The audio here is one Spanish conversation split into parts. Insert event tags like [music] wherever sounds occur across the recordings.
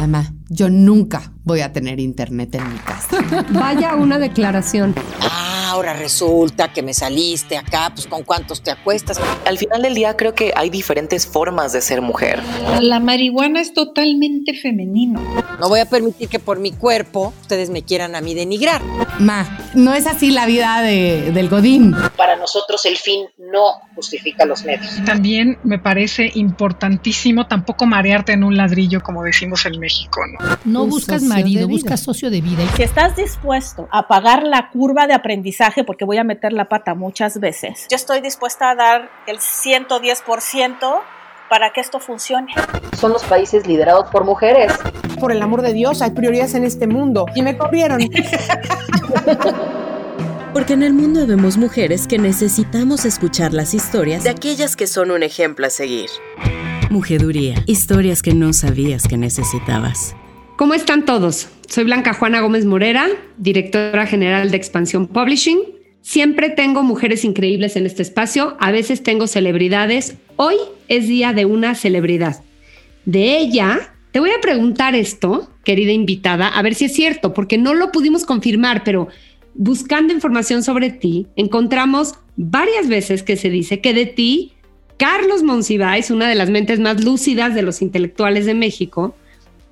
Mamá, yo nunca voy a tener internet en mi casa. Vaya una declaración. Ah, ahora resulta que me saliste acá, pues con cuántos te acuestas. Al final del día creo que hay diferentes formas de ser mujer. La marihuana es totalmente femenino. No voy a permitir que por mi cuerpo ustedes me quieran a mí denigrar. Ma, no es así la vida de, del Godín. Para nosotros el fin no justifica los medios. También me parece importantísimo tampoco marearte en un ladrillo, como decimos en México. No, no buscas marido, buscas socio de vida. Si estás dispuesto a pagar la curva de aprendizaje, porque voy a meter la pata muchas veces, yo estoy dispuesta a dar el 110% para que esto funcione. Son los países liderados por mujeres. Por el amor de Dios, hay prioridades en este mundo. Y me corrieron. [laughs] Porque en el mundo vemos mujeres que necesitamos escuchar las historias de aquellas que son un ejemplo a seguir. Mujeduría, historias que no sabías que necesitabas. ¿Cómo están todos? Soy Blanca Juana Gómez Morera, directora general de Expansión Publishing. Siempre tengo mujeres increíbles en este espacio, a veces tengo celebridades. Hoy es día de una celebridad. De ella, te voy a preguntar esto, querida invitada, a ver si es cierto, porque no lo pudimos confirmar, pero buscando información sobre ti, encontramos varias veces que se dice que de ti Carlos Monsiváis, una de las mentes más lúcidas de los intelectuales de México,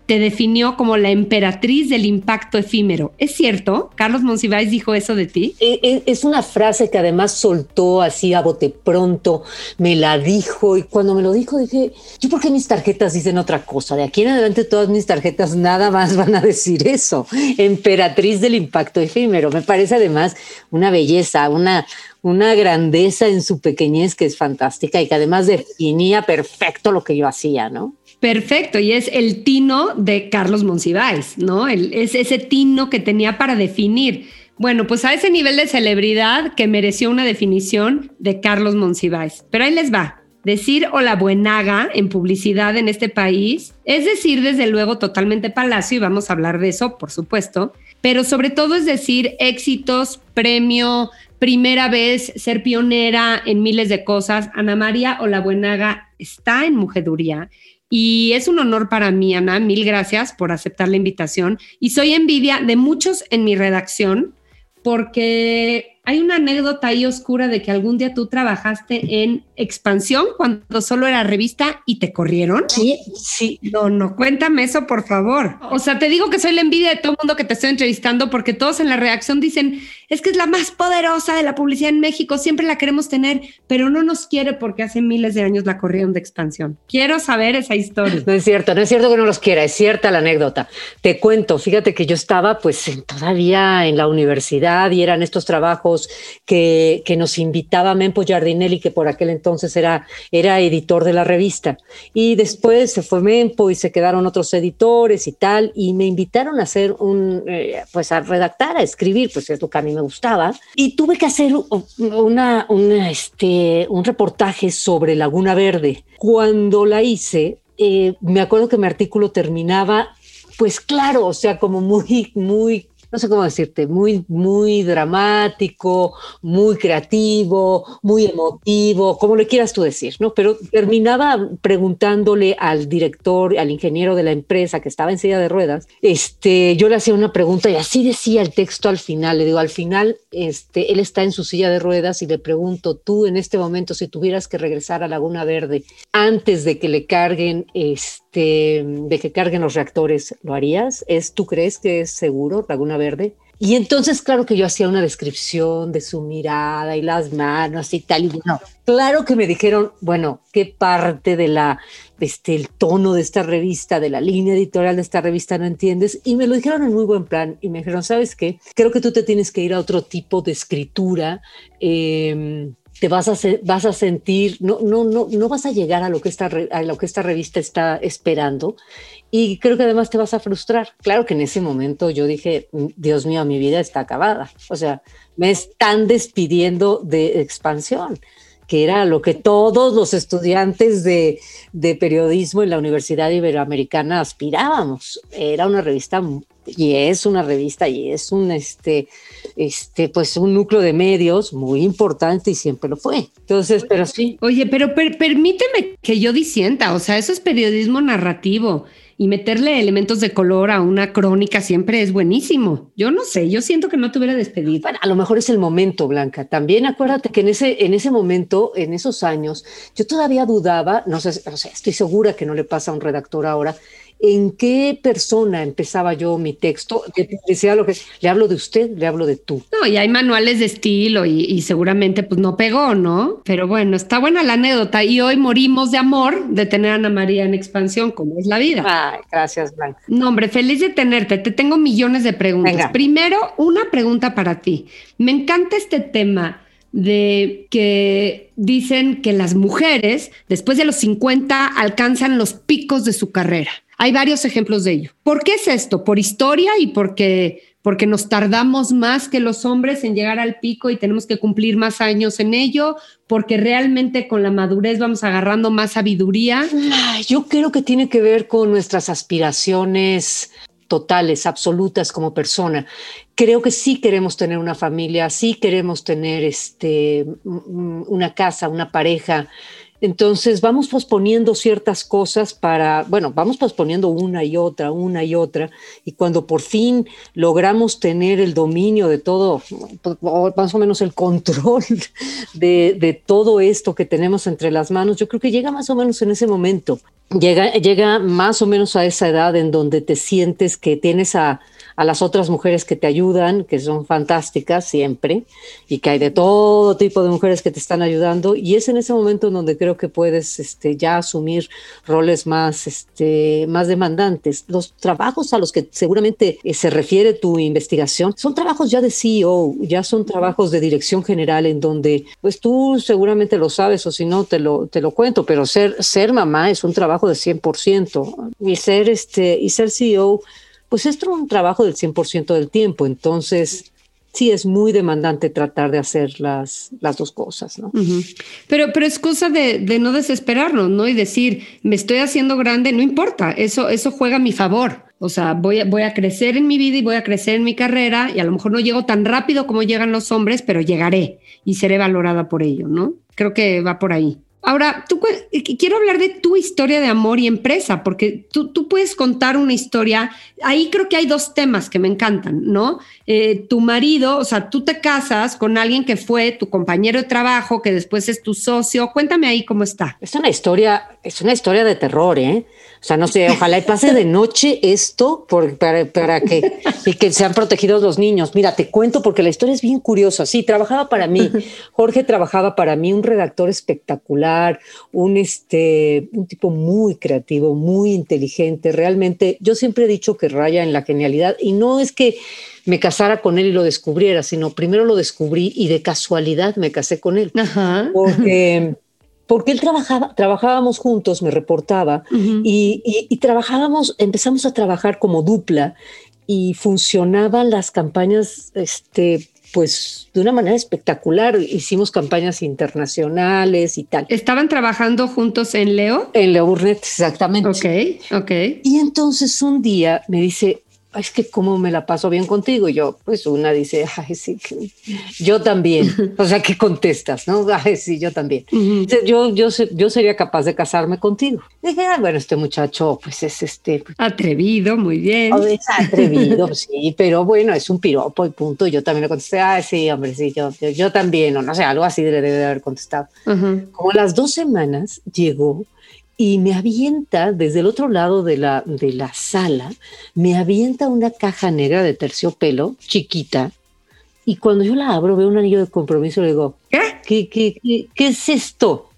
te definió como la emperatriz del impacto efímero. ¿Es cierto? ¿Carlos Monsiváis dijo eso de ti? E, e, es una frase que además soltó así a bote pronto, me la dijo y cuando me lo dijo dije, ¿yo por qué mis tarjetas dicen otra cosa? De aquí en adelante todas mis tarjetas nada más van a decir eso, emperatriz del impacto efímero. Me parece además una belleza, una, una grandeza en su pequeñez que es fantástica y que además definía perfecto lo que yo hacía, ¿no? Perfecto, y es el tino de Carlos Monsiváis, ¿no? es ese tino que tenía para definir. Bueno, pues a ese nivel de celebridad que mereció una definición de Carlos Monsiváis. Pero ahí les va. Decir o la buenaga en publicidad en este país es decir, desde luego, totalmente palacio, y vamos a hablar de eso, por supuesto, pero sobre todo es decir éxitos, premio, primera vez, ser pionera en miles de cosas. Ana María o la buenaga está en Mujeduría y es un honor para mí, Ana. Mil gracias por aceptar la invitación. Y soy envidia de muchos en mi redacción porque hay una anécdota ahí oscura de que algún día tú trabajaste en Expansión cuando solo era revista y te corrieron. Sí, sí. No, no, cuéntame eso, por favor. O sea, te digo que soy la envidia de todo el mundo que te estoy entrevistando porque todos en la reacción dicen, es que es la más poderosa de la publicidad en México, siempre la queremos tener, pero no nos quiere porque hace miles de años la corrieron de Expansión. Quiero saber esa historia. No es cierto, no es cierto que no los quiera, es cierta la anécdota. Te cuento, fíjate que yo estaba pues todavía en la universidad y eran estos trabajos que, nos invitaba Mempo Giardinelli, que por aquel entonces era, era editor de la revista. Y después se fue Mempo y se quedaron otros editores y tal, y me invitaron a hacer un, eh, pues a redactar, a escribir, pues es lo que a mí me gustaba. Y tuve que hacer una, este, un reportaje sobre Laguna Verde. Cuando la hice, eh, me acuerdo que mi artículo terminaba pues claro, o sea, como muy, muy no sé cómo decirte, muy, muy dramático, muy creativo, muy emotivo, como le quieras tú decir, ¿no? Pero terminaba preguntándole al director, al ingeniero de la empresa que estaba en silla de ruedas, este, yo le hacía una pregunta y así decía el texto al final, le digo, al final, este, él está en su silla de ruedas y le pregunto, tú en este momento, si tuvieras que regresar a Laguna Verde antes de que le carguen, este, de que carguen los reactores, ¿lo harías? ¿Es, ¿Tú crees que es seguro Laguna Verde. Y entonces, claro que yo hacía una descripción de su mirada y las manos y tal. Y bueno, claro que me dijeron, bueno, qué parte de la, este, el tono de esta revista, de la línea editorial de esta revista no entiendes. Y me lo dijeron en muy buen plan. Y me dijeron, ¿sabes qué? Creo que tú te tienes que ir a otro tipo de escritura. Eh, te vas a, vas a sentir, no, no, no, no vas a llegar a lo, que esta, a lo que esta revista está esperando y creo que además te vas a frustrar. Claro que en ese momento yo dije, mm, Dios mío, mi vida está acabada. O sea, me están despidiendo de expansión, que era lo que todos los estudiantes de, de periodismo en la Universidad Iberoamericana aspirábamos. Era una revista y es una revista y es un este este pues un núcleo de medios muy importante y siempre lo fue. Entonces, pero sí. Oye, pero permíteme que yo disienta, o sea, eso es periodismo narrativo y meterle elementos de color a una crónica siempre es buenísimo. Yo no sé, yo siento que no te hubiera despedido. Bueno, a lo mejor es el momento, Blanca. También acuérdate que en ese, en ese momento, en esos años, yo todavía dudaba, no sé, o sea, estoy segura que no le pasa a un redactor ahora, en qué persona empezaba yo mi texto. Decía lo que le hablo de usted, le hablo de tú. No, y hay manuales de estilo y, seguramente pues no pegó, ¿no? Pero bueno, está buena la anécdota y hoy morimos de amor de tener a Ana María en expansión, como es la vida. Ay, gracias, Blanca. No, hombre, feliz de tenerte. Te tengo millones de preguntas. Primero, una pregunta para ti. Me encanta este tema de que dicen que las mujeres después de los 50 alcanzan los picos de su carrera. Hay varios ejemplos de ello. ¿Por qué es esto? ¿Por historia y porque, porque nos tardamos más que los hombres en llegar al pico y tenemos que cumplir más años en ello? ¿Porque realmente con la madurez vamos agarrando más sabiduría? Yo creo que tiene que ver con nuestras aspiraciones totales, absolutas como persona. Creo que sí queremos tener una familia, sí queremos tener este, una casa, una pareja, entonces vamos posponiendo ciertas cosas para, bueno, vamos posponiendo una y otra, una y otra, y cuando por fin logramos tener el dominio de todo, más o menos el control [laughs] de, de todo esto que tenemos entre las manos, yo creo que llega más o menos en ese momento, llega, llega más o menos a esa edad en donde te sientes que tienes a a las otras mujeres que te ayudan, que son fantásticas siempre, y que hay de todo tipo de mujeres que te están ayudando, y es en ese momento en donde creo que puedes este, ya asumir roles más, este, más demandantes. Los trabajos a los que seguramente eh, se refiere tu investigación son trabajos ya de CEO, ya son trabajos de dirección general en donde, pues tú seguramente lo sabes o si no te lo, te lo cuento, pero ser, ser mamá es un trabajo de 100% y ser, este, y ser CEO pues esto es un trabajo del 100% del tiempo, entonces sí es muy demandante tratar de hacer las, las dos cosas, ¿no? pero, pero es cosa de, no desesperarnos, ¿no? Y decir, me estoy haciendo grande, no importa, eso, eso juega a mi favor. O sea, voy a, voy a crecer en mi vida y voy a crecer en mi carrera y a lo mejor no llego tan rápido como llegan los hombres, pero llegaré y seré valorada por ello, ¿no? Creo que va por ahí. Ahora, tú, quiero hablar de tu historia de amor y empresa, porque tú, tú, puedes contar una historia. Ahí creo que hay dos temas que me encantan, ¿no? Eh, tu marido, o sea, tú te casas con alguien que fue tu compañero de trabajo, que después es tu socio. Cuéntame ahí cómo está. Es una historia, es una historia de terror, ¿eh? O sea, no sé, ojalá y pase de noche esto para, para, que, y que sean protegidos los niños. Mira, te cuento porque la historia es bien curiosa. Sí, trabajaba para mí. Jorge trabajaba para mí, un redactor espectacular, un, este, un tipo muy creativo, muy inteligente. Realmente, yo siempre he dicho que raya en la genialidad y no es que me casara con él y lo descubriera, sino primero lo descubrí y de casualidad me casé con él. Ajá. Porque porque él trabajaba, trabajábamos juntos, me reportaba, y, trabajábamos, empezamos a trabajar como dupla y funcionaban las campañas, este, pues de una manera espectacular. Hicimos campañas internacionales y tal. ¿Estaban trabajando juntos en Leo? En Leo Burnett, exactamente. Ok, ok. Y entonces un día me dice, es que cómo me la paso bien contigo. Y yo, pues una dice, ay, sí, yo también. o sea, ¿qué contestas? ¿No? Ay, sí, yo también. yo, yo, yo sería capaz de casarme contigo. dije, bueno, este muchacho, pues es este. Atrevido, muy bien. Oh, es atrevido, sí, pero bueno, es un piropo y punto. Y yo también le contesté, ay, sí, hombre, sí, yo, yo, también, o no sé, algo así debe de haber contestado. Como las dos semanas llegó y me avienta desde el otro lado de la, de la sala, me avienta una caja negra de terciopelo chiquita. Y cuando yo la abro, veo un anillo de compromiso y le digo, ¿qué, qué, qué, es esto?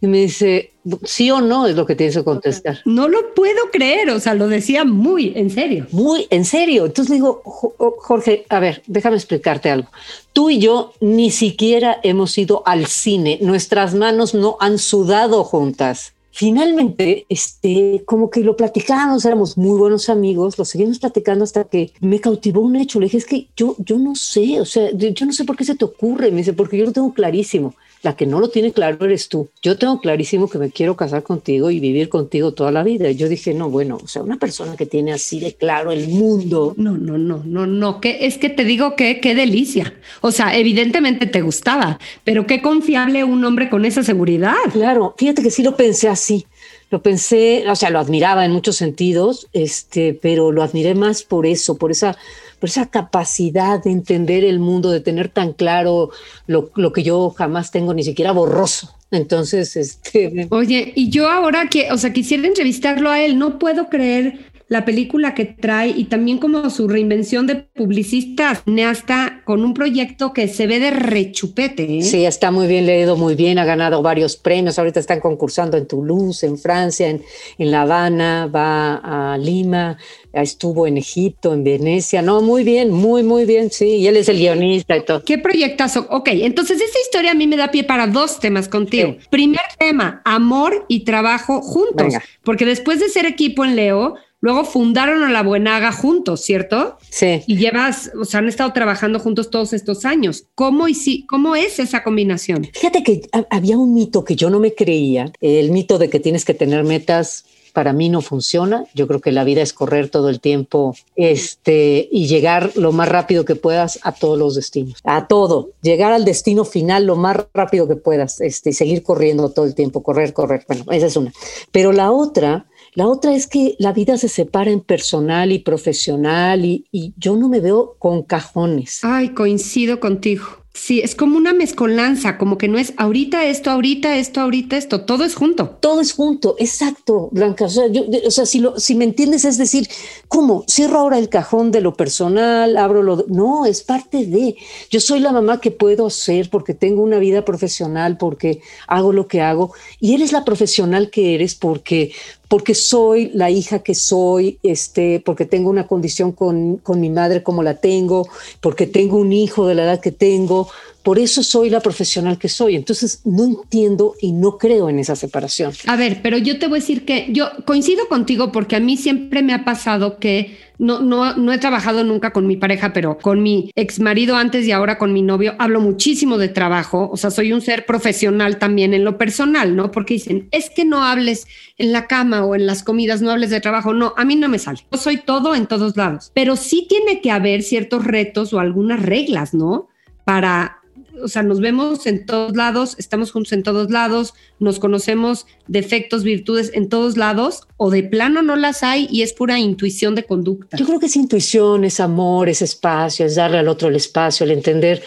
Y me dice, sí o no es lo que tienes que contestar. No lo puedo creer, o sea, lo decía muy en serio. Muy en serio. Entonces le digo, Jorge, a ver, déjame explicarte algo. Tú y yo ni siquiera hemos ido al cine, nuestras manos no han sudado juntas. Finalmente, este, como que lo platicábamos, éramos muy buenos amigos, lo seguimos platicando hasta que me cautivó un hecho. Le dije, es que yo, yo no sé, o sea, yo no sé por qué se te ocurre. Me dice, porque yo lo tengo clarísimo. La que no lo tiene claro eres tú. Yo tengo clarísimo que me quiero casar contigo y vivir contigo toda la vida. Y yo dije, no, bueno, o sea, una persona que tiene así de claro el mundo. No, no, no, no, no, que es que te digo que qué delicia. O sea, evidentemente te gustaba, pero qué confiable un hombre con esa seguridad. Claro, fíjate que sí lo pensé así. Lo pensé, o sea, lo admiraba en muchos sentidos, este, pero lo admiré más por eso, por esa por esa capacidad de entender el mundo, de tener tan claro lo, lo que yo jamás tengo ni siquiera borroso. Entonces, este... Oye, y yo ahora que, o sea, quisiera entrevistarlo a él, no puedo creer la película que trae y también como su reinvención de publicista cineasta con un proyecto que se ve de rechupete. ¿eh? Sí, está muy bien leído, muy bien, ha ganado varios premios, ahorita están concursando en Toulouse, en Francia, en, en La Habana, va a Lima, estuvo en Egipto, en Venecia, no, muy bien, muy, muy bien, sí, y él es el guionista y todo. ¿Qué proyectazo? Ok, entonces esta historia a mí me da pie para dos temas contigo. Primer tema, amor y trabajo juntos, porque después de ser equipo en Leo, Luego fundaron a La Buenaga juntos, ¿cierto? Sí. Y llevas, o sea, han estado trabajando juntos todos estos años. ¿Cómo, y cómo es esa combinación? Fíjate que había un mito que yo no me creía, el mito de que tienes que tener metas para mí no funciona. Yo creo que la vida es correr todo el tiempo este, y llegar lo más rápido que puedas a todos los destinos, a todo, llegar al destino final lo más rápido que puedas, este, seguir corriendo todo el tiempo, correr, correr. Bueno, esa es una. Pero la otra la otra es que la vida se separa en personal y profesional y, yo no me veo con cajones. Ay, coincido contigo. Sí, es como una mezcolanza, como que no es ahorita esto, ahorita esto, ahorita esto, todo es junto. Todo es junto, exacto, Blanca. O sea, o sea si, lo, si me entiendes, es decir, ¿cómo? Cierro ahora el cajón de lo personal, abro lo... No, es parte de... Yo soy la mamá que puedo ser porque tengo una vida profesional, porque hago lo que hago, y eres la profesional que eres porque porque soy la hija que soy, este, porque tengo una condición con, con mi madre como la tengo, porque tengo un hijo de la edad que tengo, por eso soy la profesional que soy. Entonces no entiendo y no creo en esa separación. A ver, pero yo te voy a decir que yo coincido contigo porque a mí siempre me ha pasado que no, no, no he trabajado nunca con mi pareja, pero con mi ex marido antes y ahora con mi novio hablo muchísimo de trabajo. O sea, soy un ser profesional también en lo personal, ¿no? Porque dicen, es que no hables en la cama o en las comidas, no hables de trabajo. No, a mí no me sale. Yo soy todo en todos lados, pero sí tiene que haber ciertos retos o algunas reglas, ¿no? Para o sea, nos vemos en todos lados, estamos juntos en todos lados, nos conocemos defectos, virtudes en todos lados, o de plano no las hay y es pura intuición de conducta. Yo creo que es intuición, es amor, es espacio, es darle al otro el espacio, el entender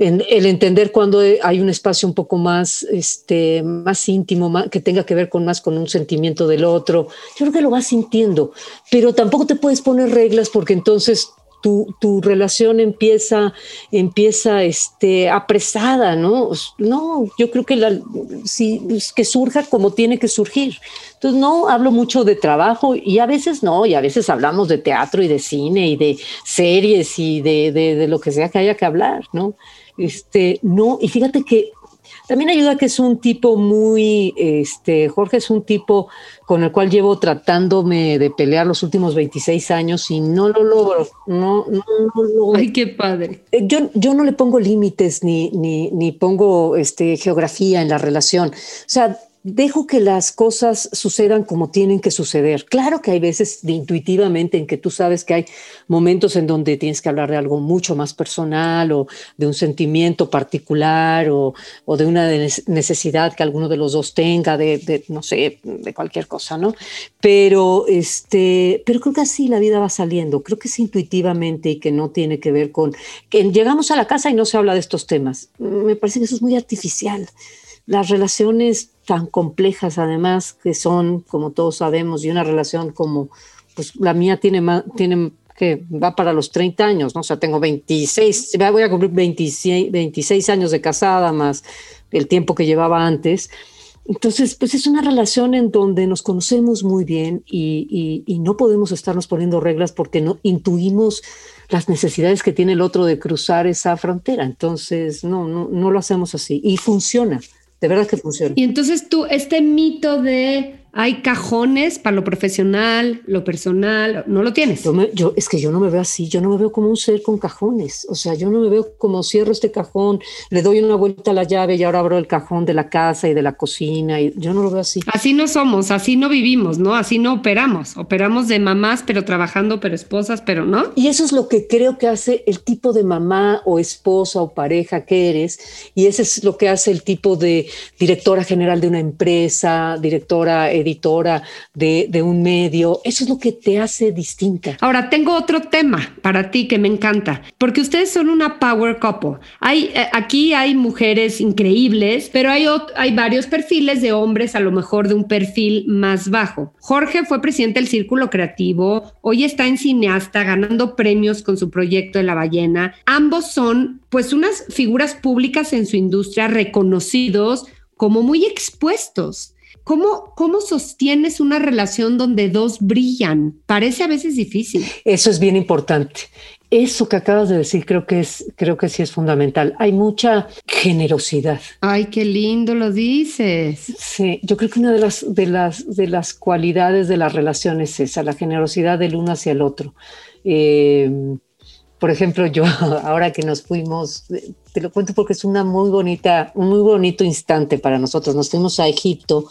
el entender cuando hay un espacio un poco más, este, más íntimo, que tenga que ver con más con un sentimiento del otro. Yo creo que lo vas sintiendo, pero tampoco te puedes poner reglas porque entonces tu, tu, relación empieza, empieza este, apresada, ¿no? No, yo creo que, la, que surja como tiene que surgir. Entonces, no hablo mucho de trabajo y a veces no, y a veces hablamos de teatro y de cine y de series y de, de, de lo que sea que haya que hablar, ¿no? Este, no, y fíjate que también ayuda que es un tipo muy, este, Jorge es un tipo con el cual llevo tratándome de pelear los últimos 26 años y no lo logro. No, no, no Ay, qué padre. Eh, yo, yo no le pongo límites ni, ni, ni pongo este, geografía en la relación. O sea, dejo que las cosas sucedan como tienen que suceder. Claro que hay veces de intuitivamente en que tú sabes que hay momentos en donde tienes que hablar de algo mucho más personal o de un sentimiento particular o, o de una necesidad que alguno de los dos tenga de, de, no sé, de cualquier cosa, ¿no? Pero, este, pero creo que así la vida va saliendo. Creo que es intuitivamente y que no tiene que ver con que llegamos a la casa y no se habla de estos temas. Me parece que eso es muy artificial las relaciones tan complejas además que son, como todos sabemos, y una relación como, pues la mía tiene, tiene que va para los 30 años, ¿no? O sea, tengo 26, voy a cumplir 26, 26 años de casada más el tiempo que llevaba antes. Entonces, pues es una relación en donde nos conocemos muy bien y, y, no podemos estarnos poniendo reglas porque no intuimos las necesidades que tiene el otro de cruzar esa frontera. Entonces, no, no, no lo hacemos así y funciona de verdad que funciona. Y entonces tú, este mito de hay cajones para lo profesional, lo personal, no lo tienes. Yo, es que yo no me veo así, yo no me veo como un ser con cajones, o sea, yo no me veo como cierro este cajón, le doy una vuelta a la llave y ahora abro el cajón de la casa y de la cocina, y yo no lo veo así. Así no somos, así no vivimos, ¿no? Así no operamos, operamos de mamás, pero trabajando, pero esposas, pero no. Y eso es lo que creo que hace el tipo de mamá o esposa o pareja que eres, y ese es lo que hace el tipo de directora general de una empresa, directora editora de, un medio. Eso es lo que te hace distinta. Ahora, tengo otro tema para ti que me encanta, porque ustedes son una power couple. Hay, eh, aquí hay mujeres increíbles, pero hay, hay varios perfiles de hombres, a lo mejor de un perfil más bajo. Jorge fue presidente del Círculo Creativo, hoy está en cineasta, ganando premios con su proyecto de la ballena. Ambos son pues unas figuras públicas en su industria reconocidos como muy expuestos. ¿Cómo, ¿Cómo sostienes una relación donde dos brillan? Parece a veces difícil. Eso es bien importante. Eso que acabas de decir creo que es, creo que sí es fundamental. Hay mucha generosidad. Ay, qué lindo lo dices. Sí, yo creo que una de las, de las, de las cualidades de la relación es esa, la generosidad del uno hacia el otro. Eh, por ejemplo, yo [laughs] ahora que nos fuimos, te lo cuento porque es una muy bonita, un muy bonito instante para nosotros. Nos fuimos a Egipto,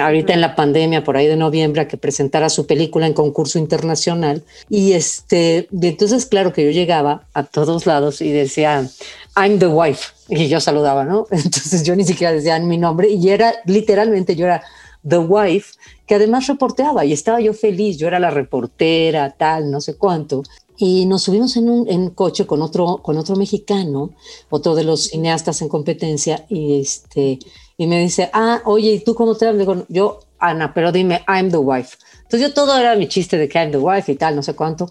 ahorita en la pandemia, por ahí de noviembre, a que presentara su película en concurso internacional. Y este, entonces, claro que yo llegaba a todos lados y decía, I'm the wife. Y yo saludaba, ¿no? [laughs] Entonces yo ni siquiera decía mi nombre y era literalmente, yo era The Wife, que además reporteaba y estaba yo feliz, yo era la reportera, tal, no sé cuánto y nos subimos en un coche con otro, con otro mexicano, otro de los cineastas en competencia, y, este, y me dice, ah, oye, ¿y tú cómo te llamas? Digo, yo, Ana, pero dime, I'm the wife. Entonces yo todo era mi chiste de que I'm the wife y tal, no sé cuánto.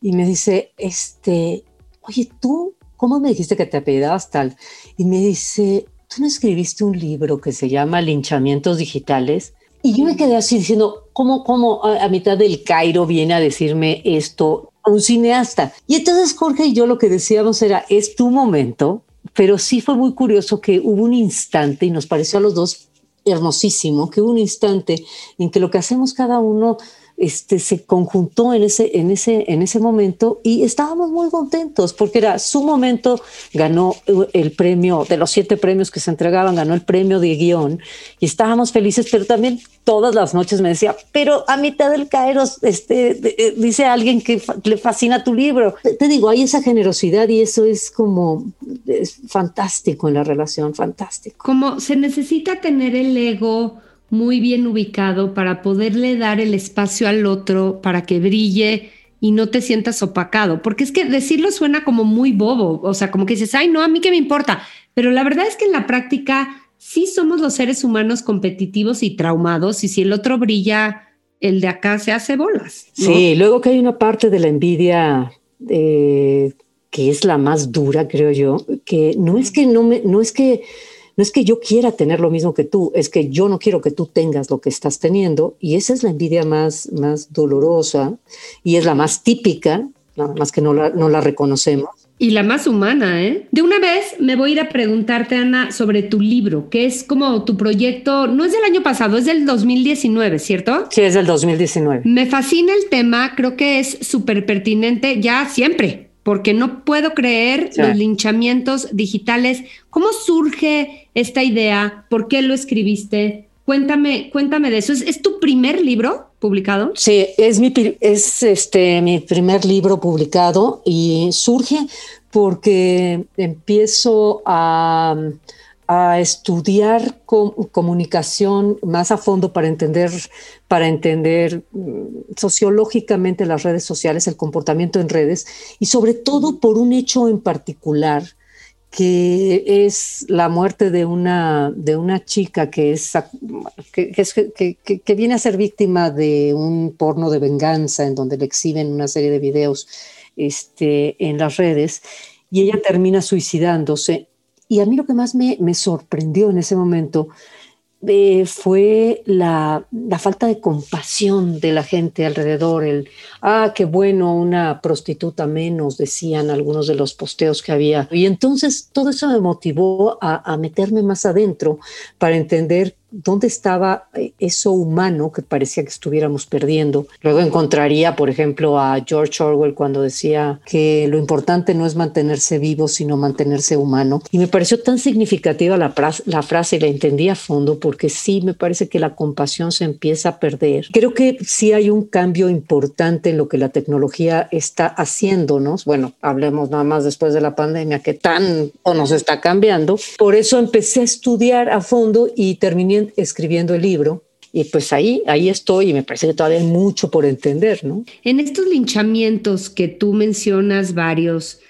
Y me dice, este, oye, ¿tú cómo me dijiste que te apellidabas tal? Y me dice, ¿tú no escribiste un libro que se llama Linchamientos Digitales? Y yo me quedé así diciendo, ¿cómo, cómo a, a mitad del Cairo viene a decirme esto? Un cineasta. Y entonces Jorge y yo lo que decíamos era, es tu momento, pero sí fue muy curioso que hubo un instante, y nos pareció a los dos hermosísimo, que hubo un instante en que lo que hacemos cada uno este, se conjuntó en ese, en, ese, en ese momento y estábamos muy contentos porque era su momento, ganó el premio, de los siete premios que se entregaban, ganó el premio de guion y estábamos felices, pero también todas las noches me decía, pero a mitad del Cairo este, eh, dice alguien que le fascina tu libro. Te, digo, hay esa generosidad y eso es como es fantástico en la relación, fantástico. Como se necesita tener el ego muy bien ubicado para poderle dar el espacio al otro para que brille y no te sientas opacado, porque es que decirlo suena como muy bobo, o sea, como que dices, ay, no, a mí qué me importa, pero la verdad es que en la práctica sí somos los seres humanos competitivos y traumados y si el otro brilla, el de acá se hace bolas. Sí, luego que hay una parte de la envidia eh, que es la más dura, creo yo, que no es que no me, no es que no es que yo quiera tener lo mismo que tú, es que yo no quiero que tú tengas lo que estás teniendo y esa es la envidia más, más dolorosa y es la más típica, nada más que no la, no la reconocemos. Y la más humana, ¿eh? De una vez me voy a ir a preguntarte, Ana, sobre tu libro, que es como tu proyecto, no es del año pasado, es del 2019, ¿cierto? Sí, es del 2019. Me fascina el tema, creo que es súper pertinente ya siempre, porque no puedo creer los linchamientos digitales. ¿Cómo surge esta idea? ¿Por qué lo escribiste? Cuéntame, cuéntame de eso. ¿Es, tu primer libro publicado? Sí, es mi, es este, mi primer libro publicado y surge porque empiezo a a estudiar comunicación más a fondo para entender, para entender mm, sociológicamente las redes sociales, el comportamiento en redes y sobre todo por un hecho en particular que es la muerte de una, de una chica que, es, que, viene a ser víctima de un porno de venganza en donde le exhiben una serie de videos este, en las redes y ella termina suicidándose y a mí lo que más me, sorprendió en ese momento eh, fue la, la, falta de compasión de la gente alrededor, el, ah, qué bueno, una prostituta menos, decían algunos de los posteos que había. Y entonces todo eso me motivó a, a meterme más adentro para entender dónde estaba eh, eso humano que parecía que estuviéramos perdiendo. Luego encontraría, por ejemplo, a George Orwell cuando decía que lo importante no es mantenerse vivo, sino mantenerse humano. Y me pareció tan significativa la, la frase y la entendí a fondo porque sí me parece que la compasión se empieza a perder. Creo que sí hay un cambio importante en lo que la tecnología está haciéndonos. Bueno, hablemos nada más después de la pandemia que tanto nos está cambiando. Por eso empecé a estudiar a fondo y terminé escribiendo el libro. Y pues ahí, ahí estoy y me parece que todavía hay mucho por entender, ¿no? En estos linchamientos que tú mencionas varios,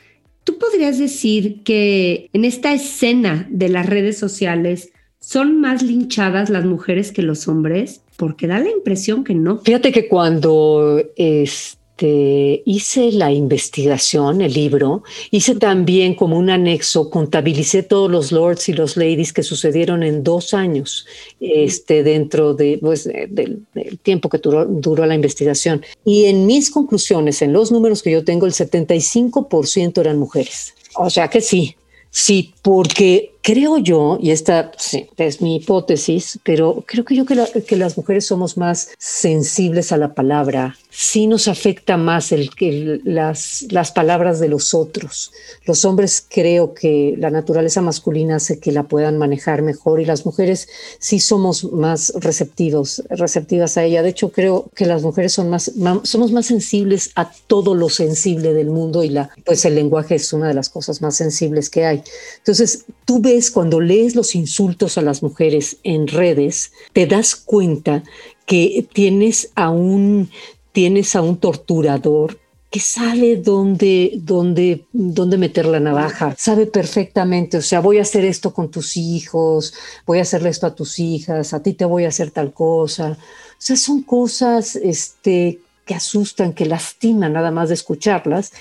¿tú podrías decir que en esta escena de las redes sociales son más linchadas las mujeres que los hombres? Porque da la impresión que no. Fíjate que cuando es este, hice la investigación, el libro, hice también como un anexo, contabilicé todos los lords y los ladies que sucedieron en dos años este, dentro de, pues, del, tiempo que duró, duró la investigación. Y en mis conclusiones, en los números que yo tengo, el 75% eran mujeres. O sea que sí, sí, porque creo yo, y esta es mi hipótesis, pero creo que yo que, las mujeres somos más sensibles a la palabra, sí nos afecta más el, que las, las palabras de los otros. Los hombres creo que la naturaleza masculina hace que la puedan manejar mejor y las mujeres sí somos más receptivos, receptivas a ella. De hecho, creo que las mujeres son más, somos más sensibles a todo lo sensible del mundo y la, pues el lenguaje es una de las cosas más sensibles que hay. Entonces, tú ves cuando lees los insultos a las mujeres en redes, te das cuenta que tienes a un, tienes a un torturador que sabe dónde, dónde, dónde meter la navaja, sabe perfectamente, o sea, voy a hacer esto con tus hijos, voy a hacerle esto a tus hijas, a ti te voy a hacer tal cosa. O sea, son cosas este, que asustan, que lastiman nada más de escucharlas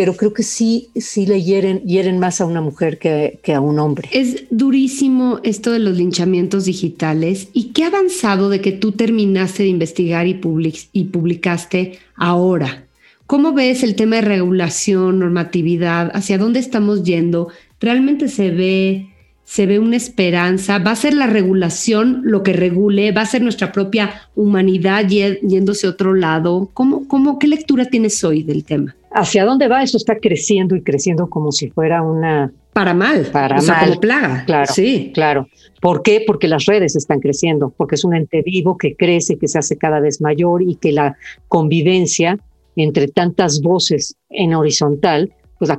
pero creo que sí, sí le hieren, hieren más a una mujer que, a un hombre. Es durísimo esto de los linchamientos digitales. ¿Y qué ha avanzado de que tú terminaste de investigar y, y publicaste ahora? ¿Cómo ves el tema de regulación, normatividad? ¿Hacia dónde estamos yendo? ¿Realmente se ve se ve una esperanza, va a ser la regulación lo que regule, va a ser nuestra propia humanidad yéndose a otro lado. ¿Cómo, cómo, ¿Qué lectura tienes hoy del tema? ¿Hacia dónde va? Esto está creciendo y creciendo como si fuera una... Para mal, para o mal. como plaga. Claro, sí. Claro. ¿Por qué? Porque las redes están creciendo, porque es un ente vivo que crece, que se hace cada vez mayor y que la convivencia entre tantas voces en horizontal pues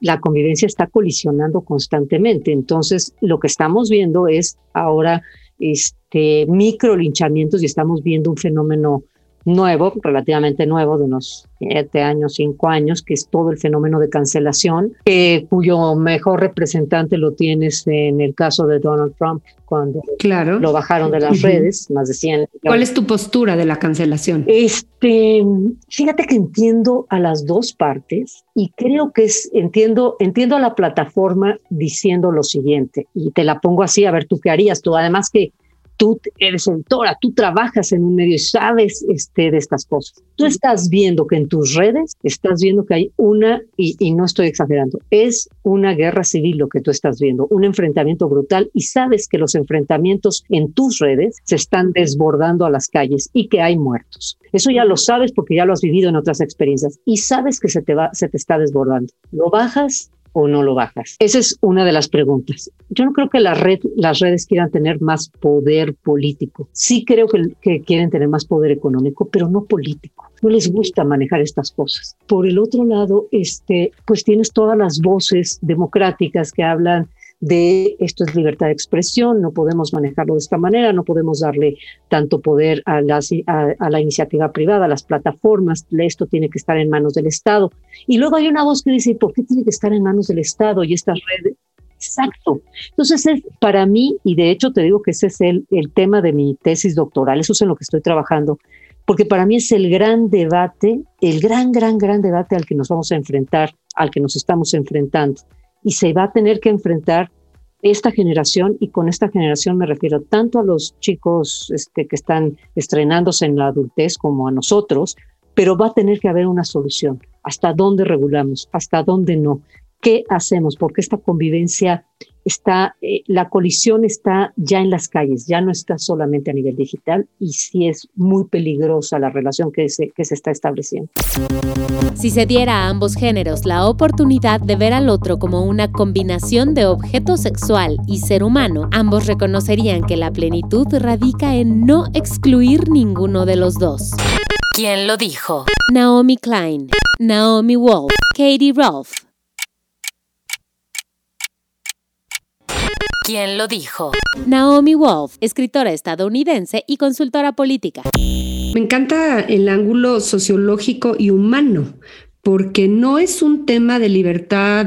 la, convivencia está colisionando constantemente. Entonces, lo que estamos viendo es ahora este, micro linchamientos y estamos viendo un fenómeno nuevo, relativamente nuevo, de unos siete años, cinco años, que es todo el fenómeno de cancelación, cuyo mejor representante lo tienes en el caso de Donald Trump, cuando claro. lo bajaron de las redes, más de 100. ¿Cuál es tu postura de la cancelación? Este, fíjate que entiendo a las dos partes y creo que es, entiendo, entiendo a la plataforma diciendo lo siguiente, y te la pongo así, a ver tú qué harías, tú además que tú eres editora, tú trabajas en un medio y sabes este, de estas cosas. Tú estás viendo que en tus redes, estás viendo que hay una, y, y, no estoy exagerando, es una guerra civil lo que tú estás viendo, un enfrentamiento brutal y sabes que los enfrentamientos en tus redes se están desbordando a las calles y que hay muertos. Eso ya lo sabes porque ya lo has vivido en otras experiencias y sabes que se te va, se te está desbordando. Lo bajas o no lo bajas? Esa es una de las preguntas. Yo no creo que las redes quieran tener más poder político. Sí creo que, que quieren tener más poder económico, pero no político. No les gusta manejar estas cosas. Por el otro lado, este, pues tienes todas las voces democráticas que hablan de esto es libertad de expresión, no podemos manejarlo de esta manera, no podemos darle tanto poder a, las, a, la iniciativa privada, a las plataformas, esto tiene que estar en manos del Estado. Y luego hay una voz que dice, ¿por qué tiene que estar en manos del Estado y estas redes? Exacto. Entonces, es, para mí, y de hecho te digo que ese es el, el tema de mi tesis doctoral, eso es en lo que estoy trabajando, porque para mí es el gran debate, el gran, gran, gran debate al que nos vamos a enfrentar, al que nos estamos enfrentando y se va a tener que enfrentar esta generación, y con esta generación me refiero tanto a los chicos este, que están estrenándose en la adultez como a nosotros, pero va a tener que haber una solución. ¿Hasta dónde regulamos? ¿Hasta dónde no? ¿Qué hacemos? Porque esta convivencia está, eh, la colisión está ya en las calles, ya no está solamente a nivel digital y sí es muy peligrosa la relación que se, que se está estableciendo. Si se diera a ambos géneros la oportunidad de ver al otro como una combinación de objeto sexual y ser humano, ambos reconocerían que la plenitud radica en no excluir ninguno de los dos. ¿Quién lo dijo? Naomi Klein, Naomi Wolf, Katie Rolfe. ¿Quién lo dijo? Naomi Wolf, escritora estadounidense y consultora política. Me encanta el ángulo sociológico y humano, porque no es un tema de libertad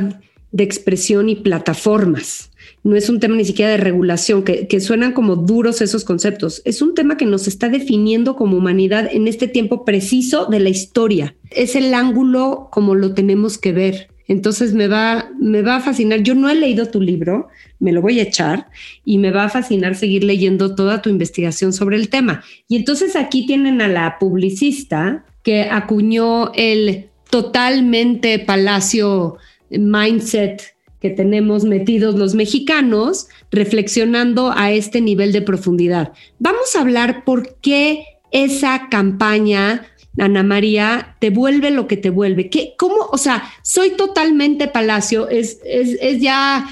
de expresión y plataformas. No es un tema ni siquiera de regulación, que, que, suenan como duros esos conceptos. Es un tema que nos está definiendo como humanidad en este tiempo preciso de la historia. Es el ángulo como lo tenemos que ver. Entonces me va, me va a fascinar. Yo no he leído tu libro, me lo voy a echar y me va a fascinar seguir leyendo toda tu investigación sobre el tema. Y entonces aquí tienen a la publicista que acuñó el totalmente palacio mindset que tenemos metidos los mexicanos, reflexionando a este nivel de profundidad. Vamos a hablar por qué esa campaña Ana María, te vuelve lo que te vuelve. ¿Qué, ¿Cómo? O sea, soy totalmente Palacio, es, es, es, ya,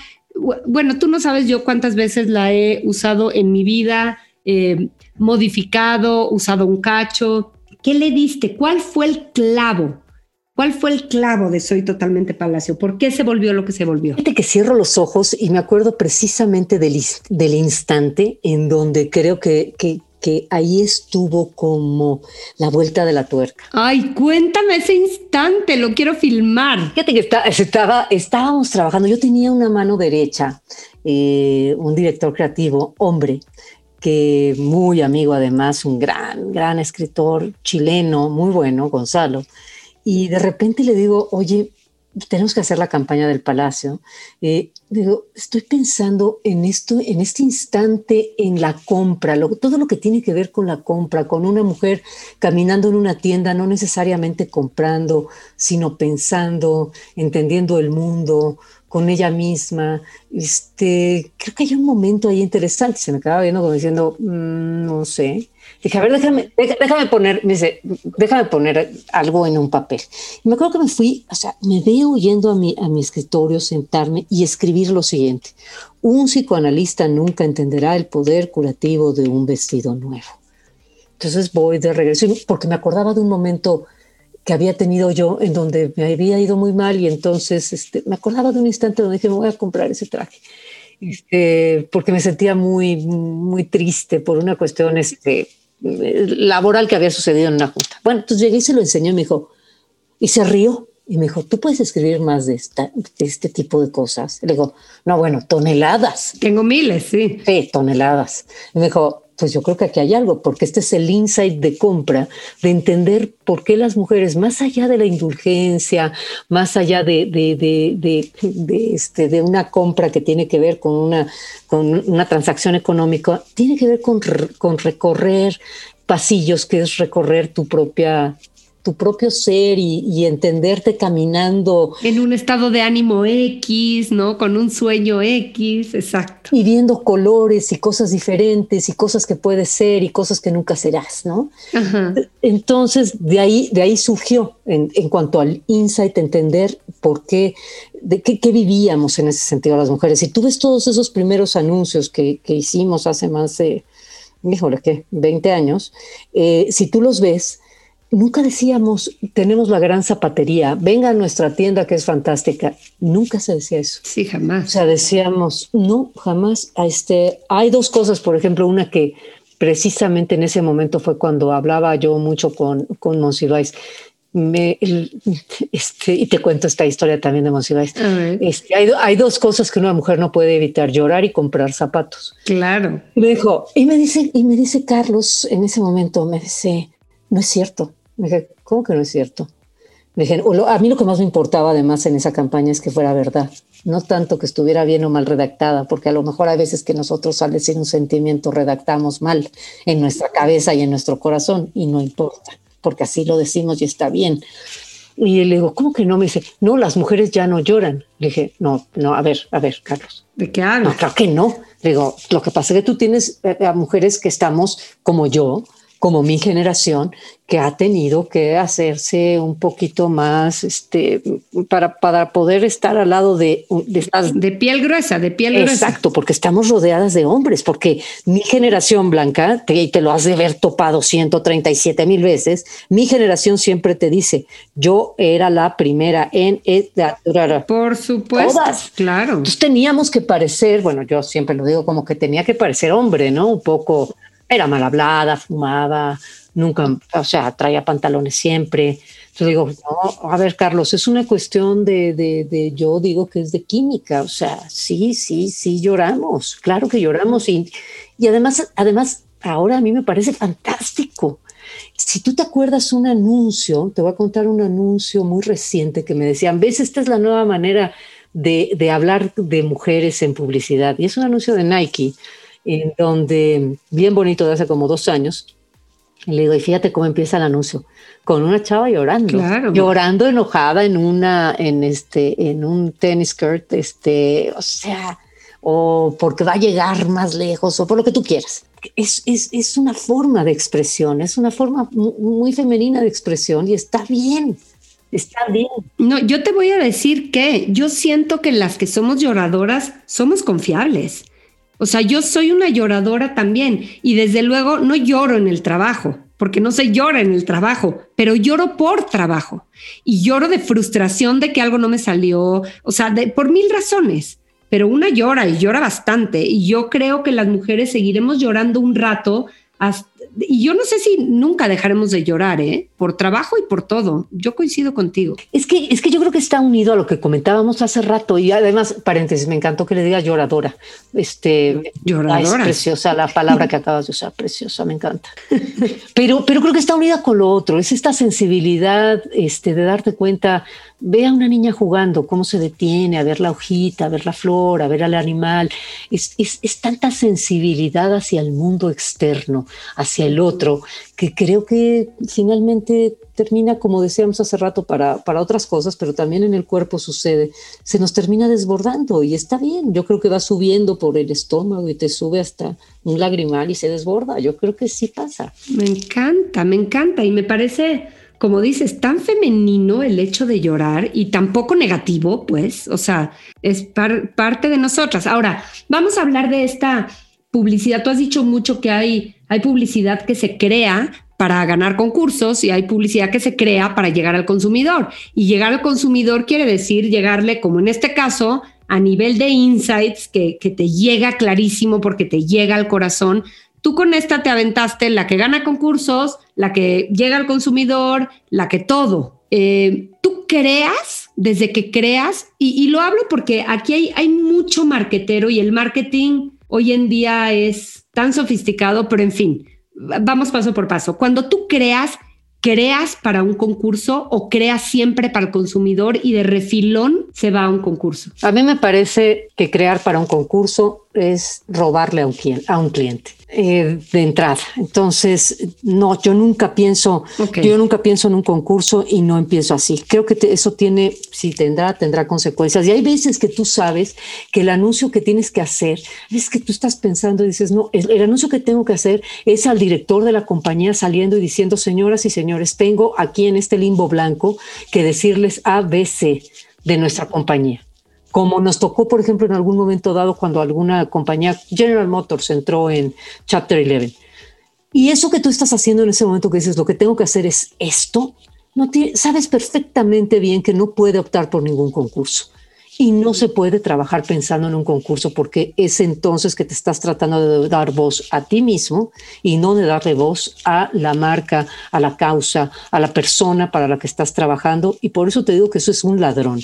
bueno, tú no sabes yo cuántas veces la he usado en mi vida, eh, modificado, usado un cacho. ¿Qué le diste? ¿Cuál fue el clavo? ¿Cuál fue el clavo de Soy Totalmente Palacio? ¿Por qué se volvió lo que se volvió? Fíjate que cierro los ojos y me acuerdo precisamente del, del instante en donde creo que, que, que ahí estuvo como la vuelta de la tuerca. Ay, cuéntame ese instante, lo quiero filmar. Fíjate que estaba, estábamos trabajando, yo tenía una mano derecha, eh, un director creativo, hombre, que muy amigo además, un gran, gran escritor chileno, muy bueno, Gonzalo. Y de repente le digo, oye, tenemos que hacer la campaña del Palacio. Eh, digo, estoy pensando en esto, en este instante, en la compra, todo lo que tiene que ver con la compra, con una mujer caminando en una tienda, no necesariamente comprando, sino pensando, entendiendo el mundo, con ella misma. Este, creo que hay un momento ahí interesante. Se me acaba viendo como diciendo, mm, no sé. Dije, a ver, déjame, déjame poner, me dice, déjame poner algo en un papel. Y me acuerdo que me fui, o sea, me veo yendo a mi, a mi escritorio, sentarme y escribir lo siguiente. Un psicoanalista nunca entenderá el poder curativo de un vestido nuevo. Entonces voy de regreso, porque me acordaba de un momento que había tenido yo en donde me había ido muy mal y entonces este, me acordaba de un instante donde dije, me voy a comprar ese traje. Este, porque me sentía muy, muy triste por una cuestión este, laboral que había sucedido en una junta. Bueno, entonces llegué y se lo enseñó y me dijo, y se rió. Y me dijo, ¿tú puedes escribir más de, esta, de este tipo de cosas? le digo, no, bueno, toneladas. Tengo miles, sí. Sí, toneladas. Y me dijo, pues yo creo que aquí hay algo, porque este es el insight de compra, de entender por qué las mujeres, más allá de la indulgencia, más allá de, de, de, de este, una compra que tiene que ver con una, con una transacción económica, tiene que ver con, con recorrer pasillos, que es recorrer tu propia tu propio ser y, entenderte caminando. En un estado de ánimo X, ¿no? Con un sueño X, exacto. Y viendo colores y cosas diferentes y cosas que puedes ser y cosas que nunca serás, ¿no? Entonces, de ahí, de ahí surgió, en, cuanto al insight, entender por qué, de qué, vivíamos en ese sentido las mujeres. Y tú ves todos esos primeros anuncios que, hicimos hace más de, híjole, ¿qué? 20 años. Eh, si tú los ves, nunca decíamos, tenemos la gran zapatería, venga a nuestra tienda que es fantástica. Nunca se decía eso. Sí, jamás. O sea, decíamos, no, jamás. Este, hay dos cosas, por ejemplo, una que precisamente en ese momento fue cuando hablaba yo mucho con, con Monsiváis. Me, este, y te cuento esta historia también de Monsiváis. Este, hay, hay, dos cosas que una mujer no puede evitar, llorar y comprar zapatos. Claro. me dijo, y me dice, y me dice Carlos en ese momento, me dice, no es cierto, me dije, ¿cómo que no es cierto? Dije, a mí lo que más me importaba además en esa campaña es que fuera verdad, no tanto que estuviera bien o mal redactada, porque a lo mejor hay veces que nosotros al decir un sentimiento redactamos mal en nuestra cabeza y en nuestro corazón y no importa, porque así lo decimos y está bien. Y le digo, ¿cómo que no? Me dice, no, las mujeres ya no lloran. Le dije, no, no, a ver, a ver, Carlos. ¿De qué hablas? No, claro que no. Le digo, lo que pasa es que tú tienes eh, a mujeres que estamos como yo, como mi generación, que ha tenido que hacerse un poquito más este, para, para poder estar al lado de, de, de piel gruesa, de piel gruesa. Exacto, porque estamos rodeadas de hombres, porque mi generación blanca, te, te lo has de ver topado 137 mil veces, mi generación siempre te dice, yo era la primera en... Por supuesto, Todas. claro. Entonces teníamos que parecer, bueno, yo siempre lo digo como que tenía que parecer hombre, ¿no? Un poco era mal hablada, fumaba, nunca, o sea, traía pantalones siempre. Entonces digo, no, a ver, Carlos, es una cuestión de, de, de, yo digo que es de química, o sea, sí, sí, sí lloramos, claro que lloramos y, y además, además, ahora a mí me parece fantástico. Si tú te acuerdas un anuncio, te voy a contar un anuncio muy reciente que me decían, ves, esta es la nueva manera de, de hablar de mujeres en publicidad. Y es un anuncio de Nike en donde, bien bonito de hace como dos años, le digo, y fíjate cómo empieza el anuncio, con una chava llorando, llorando enojada en una, en este, en un tennis skirt, este, o sea, o porque va a llegar más lejos, o por lo que tú quieras. Es, es, es una forma de expresión, es una forma muy femenina de expresión y está bien. Está bien. No, yo te voy a decir que yo siento que las que somos lloradoras somos confiables. O sea, yo soy una lloradora también y desde luego no lloro en el trabajo, porque no se llora en el trabajo, pero lloro por trabajo y lloro de frustración de que algo no me salió, o sea, de, por mil razones, pero una llora y llora bastante y yo creo que las mujeres seguiremos llorando un rato hasta y yo no sé si nunca dejaremos de llorar, ¿eh? Por trabajo y por todo. Yo coincido contigo. Es que, es que yo creo que está unido a lo que comentábamos hace rato y además, paréntesis, me encantó que le diga lloradora. Este, lloradora. Es preciosa la palabra que acabas de usar, preciosa, me encanta. [laughs] Pero, pero creo que está unida con lo otro, es esta sensibilidad este, de darte cuenta Ve a una niña jugando, cómo se detiene, a ver la hojita, a ver la flor, a ver al animal. Es, es, tanta sensibilidad hacia el mundo externo, hacia el otro, que creo que finalmente termina, como decíamos hace rato, para, para otras cosas, pero también en el cuerpo sucede, se nos termina desbordando y está bien. Yo creo que va subiendo por el estómago y te sube hasta un lagrimal y se desborda. Yo creo que sí pasa. Me encanta, me encanta y me parece como dices, tan femenino el hecho de llorar y tampoco negativo, pues, o sea, es parte de nosotras. Ahora, vamos a hablar de esta publicidad. Tú has dicho mucho que hay, hay publicidad que se crea para ganar concursos y hay publicidad que se crea para llegar al consumidor. Y llegar al consumidor quiere decir llegarle, como en este caso, a nivel de insights que, que te llega clarísimo porque te llega al corazón Tú con esta te aventaste la que gana concursos, la que llega al consumidor, la que todo. Eh, tú creas desde que creas, y, lo hablo porque aquí hay, hay mucho marketero y el marketing hoy en día es tan sofisticado, pero en fin, vamos paso por paso. Cuando tú creas, creas para un concurso o creas siempre para el consumidor y de refilón se va a un concurso? A mí me parece que crear para un concurso es robarle a un, a un cliente. Eh, de entrada. Entonces, no, yo nunca pienso, yo nunca pienso en un concurso y no empiezo así. Creo que eso tiene, si tendrá, tendrá consecuencias. Y hay veces que tú sabes que el anuncio que tienes que hacer es que tú estás pensando y dices, no, el, el anuncio que tengo que hacer es al director de la compañía saliendo y diciendo, señoras y señores, tengo aquí en este limbo blanco que decirles ABC de nuestra compañía como nos tocó, por ejemplo, en algún momento dado cuando alguna compañía, General Motors, entró en Chapter 11. Y eso que tú estás haciendo en ese momento que dices, lo que tengo que hacer es esto, no sabes perfectamente bien que no puede optar por ningún concurso. Y no se puede trabajar pensando en un concurso porque es entonces que te estás tratando de dar voz a ti mismo y no de darle voz a la marca, a la causa, a la persona para la que estás trabajando. Y por eso te digo que eso es un ladrón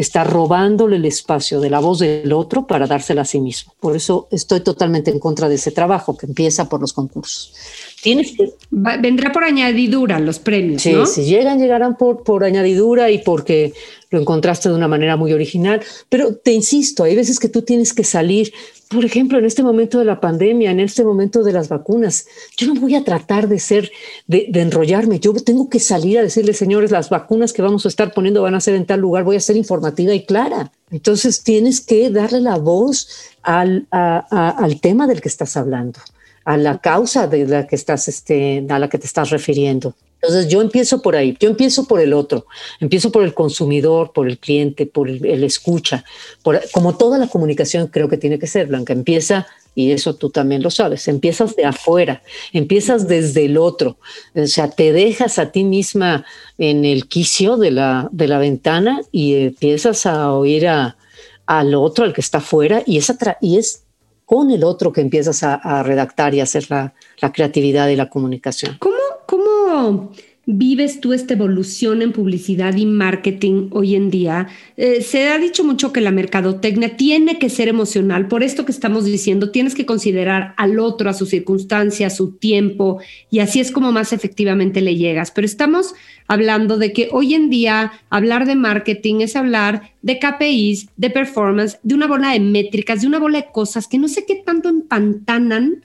está robándole el espacio de la voz del otro para dársela a sí mismo. Por eso estoy totalmente en contra de ese trabajo que empieza por los concursos. Tienes que... vendrá por añadidura los premios. Sí, si llegan, llegarán por, por añadidura y porque lo encontraste de una manera muy original. Pero te insisto, hay veces que tú tienes que salir, por ejemplo, en este momento de la pandemia, en este momento de las vacunas. Yo no voy a tratar de ser, de, de enrollarme. Yo tengo que salir a decirle, señores, las vacunas que vamos a estar poniendo van a ser en tal lugar. Voy a ser informativa y clara. Entonces tienes que darle la voz al, al tema del que estás hablando a la causa de la que estás, este, a la que te estás refiriendo. Entonces yo empiezo por ahí, yo empiezo por el otro, empiezo por el consumidor, por el cliente, por el, escucha, por, como toda la comunicación creo que tiene que ser, Blanca, empieza, y eso tú también lo sabes, empiezas de afuera, empiezas desde el otro, o sea, te dejas a ti misma en el quicio de la, de la ventana y empiezas a oír a, al otro, al que está afuera, y es, y es con el otro que empiezas a, redactar y hacer la, la, creatividad y la comunicación. ¿Cómo, cómo vives tú esta evolución en publicidad y marketing hoy en día? Eh, se ha dicho mucho que la mercadotecnia tiene que ser emocional, por esto que estamos diciendo, tienes que considerar al otro, a sus circunstancias, su tiempo, y así es como más efectivamente le llegas. Pero estamos hablando de que hoy en día hablar de marketing es hablar de KPIs, de performance, de una bola de métricas, de una bola de cosas que no sé qué tanto empantanan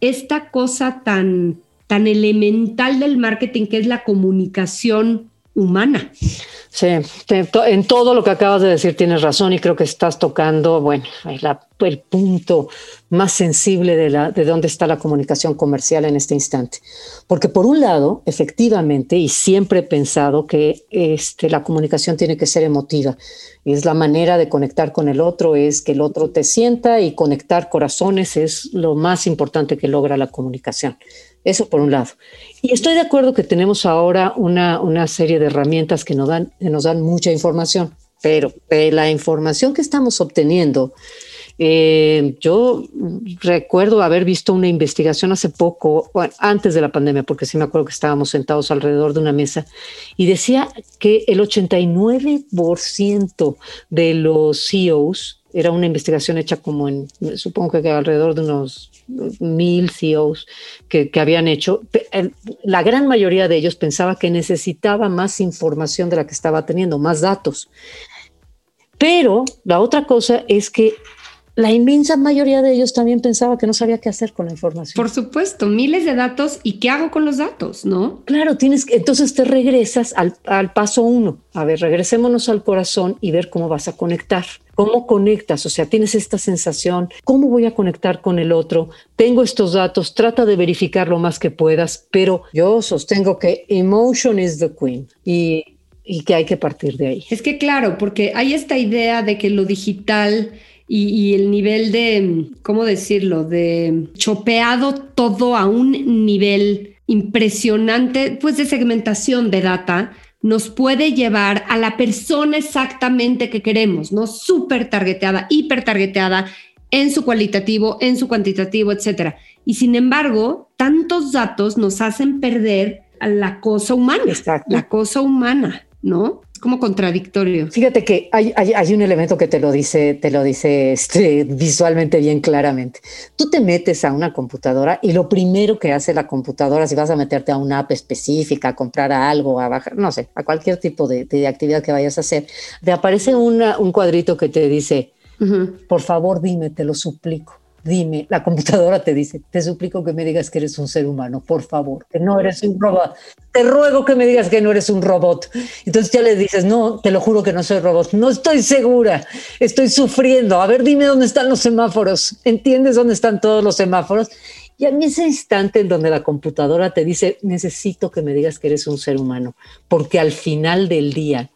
esta cosa tan tan elemental del marketing que es la comunicación humana. Sí, en todo lo que acabas de decir tienes razón y creo que estás tocando, bueno, el punto más sensible de, la, de dónde está la comunicación comercial en este instante. Porque por un lado, efectivamente, y siempre he pensado que este, la comunicación tiene que ser emotiva. Es la manera de conectar con el otro, es que el otro te sienta y conectar corazones es lo más importante que logra la comunicación. Eso por un lado. Y estoy de acuerdo que tenemos ahora una, una serie de herramientas que nos dan, nos dan mucha información, pero la información que estamos obteniendo, eh, yo recuerdo haber visto una investigación hace poco, antes de la pandemia, porque sí me acuerdo que estábamos sentados alrededor de una mesa, y decía que el 89% de los CEOs, era una investigación hecha como en, supongo que alrededor de unos mil CEOs que, que, habían hecho, la gran mayoría de ellos pensaba que necesitaba más información de la que estaba teniendo, más datos. Pero la otra cosa es que la inmensa mayoría de ellos también pensaba que no sabía qué hacer con la información. Por supuesto, miles de datos y qué hago con los datos, ¿no? Claro, tienes que, entonces te regresas al, al paso uno. A ver, regresémonos al corazón y ver cómo vas a conectar. ¿Cómo conectas? O sea, tienes esta sensación, ¿cómo voy a conectar con el otro? Tengo estos datos, trata de verificar lo más que puedas, pero yo sostengo que emotion is the queen y, y que hay que partir de ahí. Es que claro, porque hay esta idea de que lo digital y, el nivel de, ¿cómo decirlo?, de chopeado todo a un nivel impresionante, pues de segmentación de data, nos puede llevar a la persona exactamente que queremos, ¿no? Súper targeteada, hiper targeteada en su cualitativo, en su cuantitativo, etcétera. Y sin embargo, tantos datos nos hacen perder a la cosa humana, la cosa humana, ¿no? Como contradictorio. Fíjate que hay, hay, un elemento que te lo dice, te lo dice este, visualmente bien claramente. Tú te metes a una computadora y lo primero que hace la computadora, si vas a meterte a una app específica, a comprar algo, a bajar, no sé, a cualquier tipo de, de actividad que vayas a hacer, te aparece una, un cuadrito que te dice, por favor dime, te lo suplico dime, la computadora te dice, te suplico que me digas que eres un ser humano, por favor, que no eres un robot. Te ruego que me digas que no eres un robot. Entonces ya le dices, no, te lo juro que no soy robot. No estoy segura, estoy sufriendo. A ver, dime dónde están los semáforos. ¿Entiendes dónde están todos los semáforos? Y en ese instante en donde la computadora te dice, necesito que me digas que eres un ser humano, porque al final del día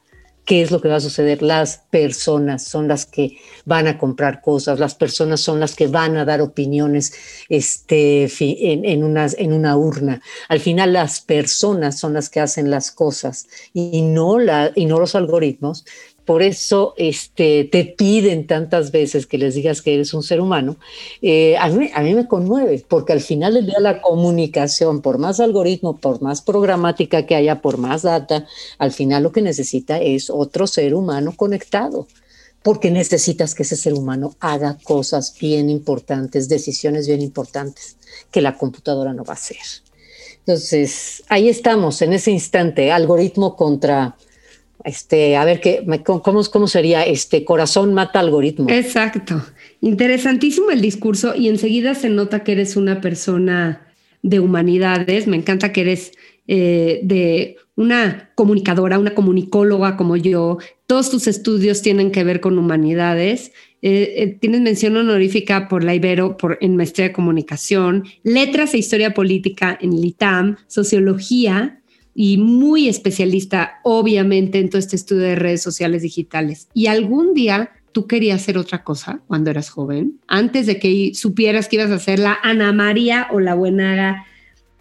¿Qué es lo que va a suceder? Las personas son las que van a comprar cosas, las personas son las que van a dar opiniones este, en, una, urna. Al final las personas son las que hacen las cosas y no los algoritmos por eso este, te piden tantas veces que les digas que eres un ser humano, eh, a, mí, a mí me conmueve, porque al final del día la comunicación, por más algoritmo, por más programática que haya, por más data, al final lo que necesita es otro ser humano conectado porque necesitas que ese ser humano haga cosas bien importantes, decisiones bien importantes, que la computadora no va a hacer. Entonces, ahí estamos en ese instante, algoritmo contra, este, a ver, qué, ¿cómo, ¿cómo sería? Este, corazón mata algoritmo. Exacto. Interesantísimo el discurso y enseguida se nota que eres una persona de humanidades. Me encanta que eres eh, de una comunicadora, una comunicóloga como yo, todos tus estudios tienen que ver con humanidades. Eh, eh, tienes mención honorífica por la Ibero por, en maestría de comunicación, letras e historia política en LITAM, sociología y muy especialista, obviamente, en todo este estudio de redes sociales digitales. Y algún día tú querías hacer otra cosa cuando eras joven, antes de que supieras que ibas a ser la Ana María o la buena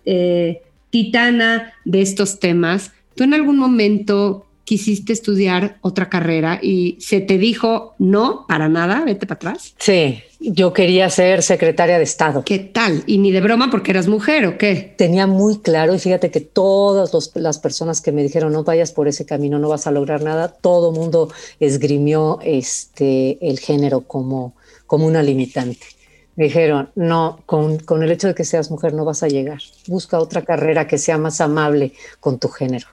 eh, titana de estos temas. ¿Tú en algún momento quisiste estudiar otra carrera y se te dijo no, para nada, vete para atrás? Sí, yo quería ser secretaria de Estado. ¿Qué tal? Y ni de broma porque eras mujer o qué? Tenía muy claro y fíjate que todas las personas que me dijeron no vayas por ese camino, no vas a lograr nada, todo mundo esgrimió este, el género como, como una limitante. Me dijeron, no, con, con el hecho de que seas mujer no vas a llegar. Busca otra carrera que sea más amable con tu género.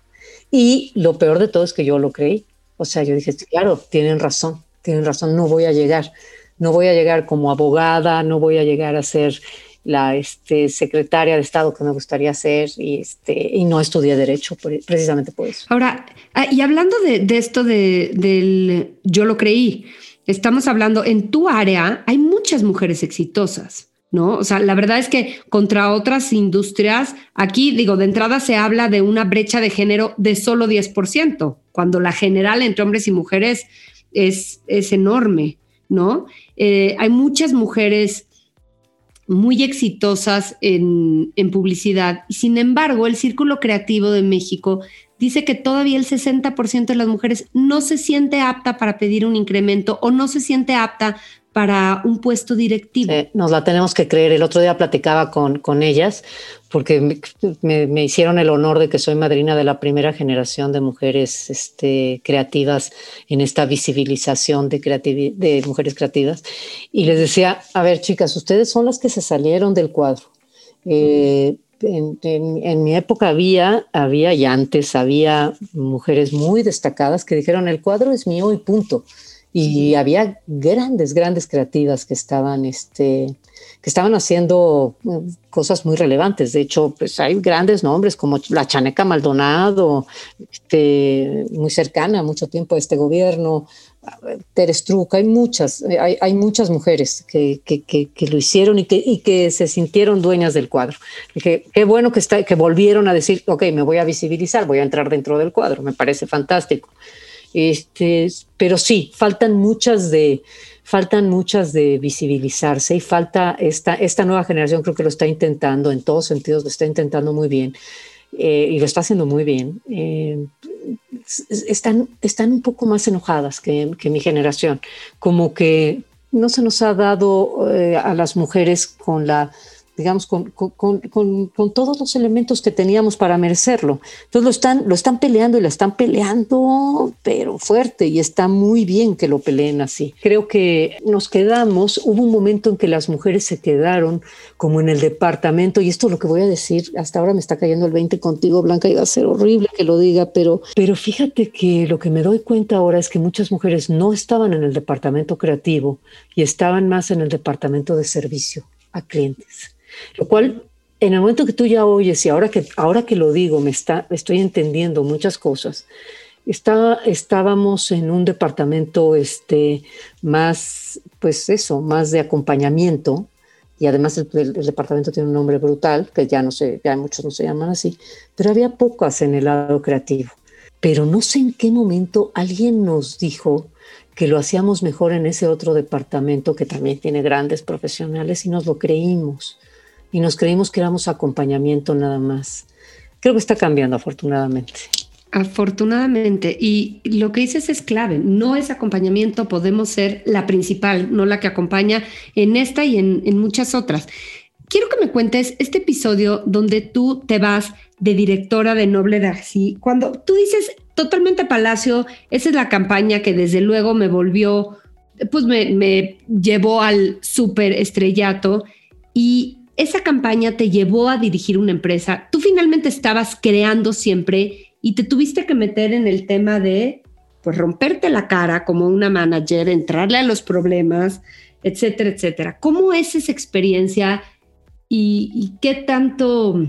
Y lo peor de todo es que yo lo creí. O sea, yo dije, claro, tienen razón, tienen razón, no voy a llegar. No voy a llegar como abogada, no voy a llegar a ser la este, secretaria de Estado que me gustaría ser y, este, y no estudié Derecho precisamente por eso. Ahora, ah, y hablando de, de esto de, del yo lo creí, estamos hablando en tu área, hay muchas mujeres exitosas. ¿no? O sea, la verdad es que contra otras industrias, aquí digo, de entrada se habla de una brecha de género de solo 10%, cuando la general entre hombres y mujeres es, es enorme, ¿no? Eh, hay muchas mujeres muy exitosas en, publicidad y sin embargo el Círculo Creativo de México dice que todavía el 60% de las mujeres no se siente apta para pedir un incremento o no se siente apta para un puesto directivo. nos la tenemos que creer. El otro día platicaba con, con ellas porque me, hicieron el honor de que soy madrina de la primera generación de mujeres este, creativas en esta visibilización de, de mujeres creativas. Y les decía, a ver chicas, ustedes son las que se salieron del cuadro. Eh, en, en, mi época había, había y antes había mujeres muy destacadas que dijeron el cuadro es mío y punto y había grandes, grandes creativas que estaban, este, que estaban haciendo mm, cosas muy relevantes. De hecho, pues hay grandes nombres como la Chaneca Maldonado, este, muy cercana mucho tiempo a este gobierno, Teres Truca, hay muchas, hay, hay muchas mujeres que, que, que, lo hicieron y que, y que se sintieron dueñas del cuadro. Que, qué bueno que, está, que volvieron a decir, ok, me voy a visibilizar, voy a entrar dentro del cuadro, me parece fantástico. Este, pero sí, faltan muchas de, faltan muchas de visibilizarse y falta esta, esta nueva generación creo que lo está intentando en todos sentidos, lo está intentando muy bien eh, y lo está haciendo muy bien. Eh, están, están un poco más enojadas que, que, mi generación, como que no se nos ha dado eh, a las mujeres con la digamos, con, con, con, con, todos los elementos que teníamos para merecerlo. Entonces lo están, lo están peleando y lo están peleando, pero fuerte, y está muy bien que lo peleen así. Creo que nos quedamos, hubo un momento en que las mujeres se quedaron como en el departamento, y esto es lo que voy a decir, hasta ahora me está cayendo el 20 contigo, Blanca, y va a ser horrible que lo diga, pero, pero fíjate que lo que me doy cuenta ahora es que muchas mujeres no estaban en el departamento creativo y estaban más en el departamento de servicio a clientes. Lo cual, en el momento que tú ya oyes y ahora que, ahora que lo digo, me está, estoy entendiendo muchas cosas. Está, estábamos en un departamento este, más, pues eso, más de acompañamiento, y además el, el, departamento tiene un nombre brutal, que ya no sé, ya muchos no se llaman así, pero había pocas en el lado creativo. Pero no sé en qué momento alguien nos dijo que lo hacíamos mejor en ese otro departamento que también tiene grandes profesionales y nos lo creímos y nos creímos que éramos acompañamiento nada más. Creo que está cambiando afortunadamente. Afortunadamente, y lo que dices es clave, no es acompañamiento, podemos ser la principal, no la que acompaña en esta y en, en muchas otras. Quiero que me cuentes este episodio donde tú te vas de directora de Noble Darcy. Cuando tú dices totalmente Palacio, esa es la campaña que desde luego me volvió, pues me, me llevó al súper estrellato y esa campaña te llevó a dirigir una empresa. Tú finalmente estabas creando siempre y te tuviste que meter en el tema de pues romperte la cara como una manager, entrarle a los problemas, etcétera, etcétera. ¿Cómo es esa experiencia y, qué tanto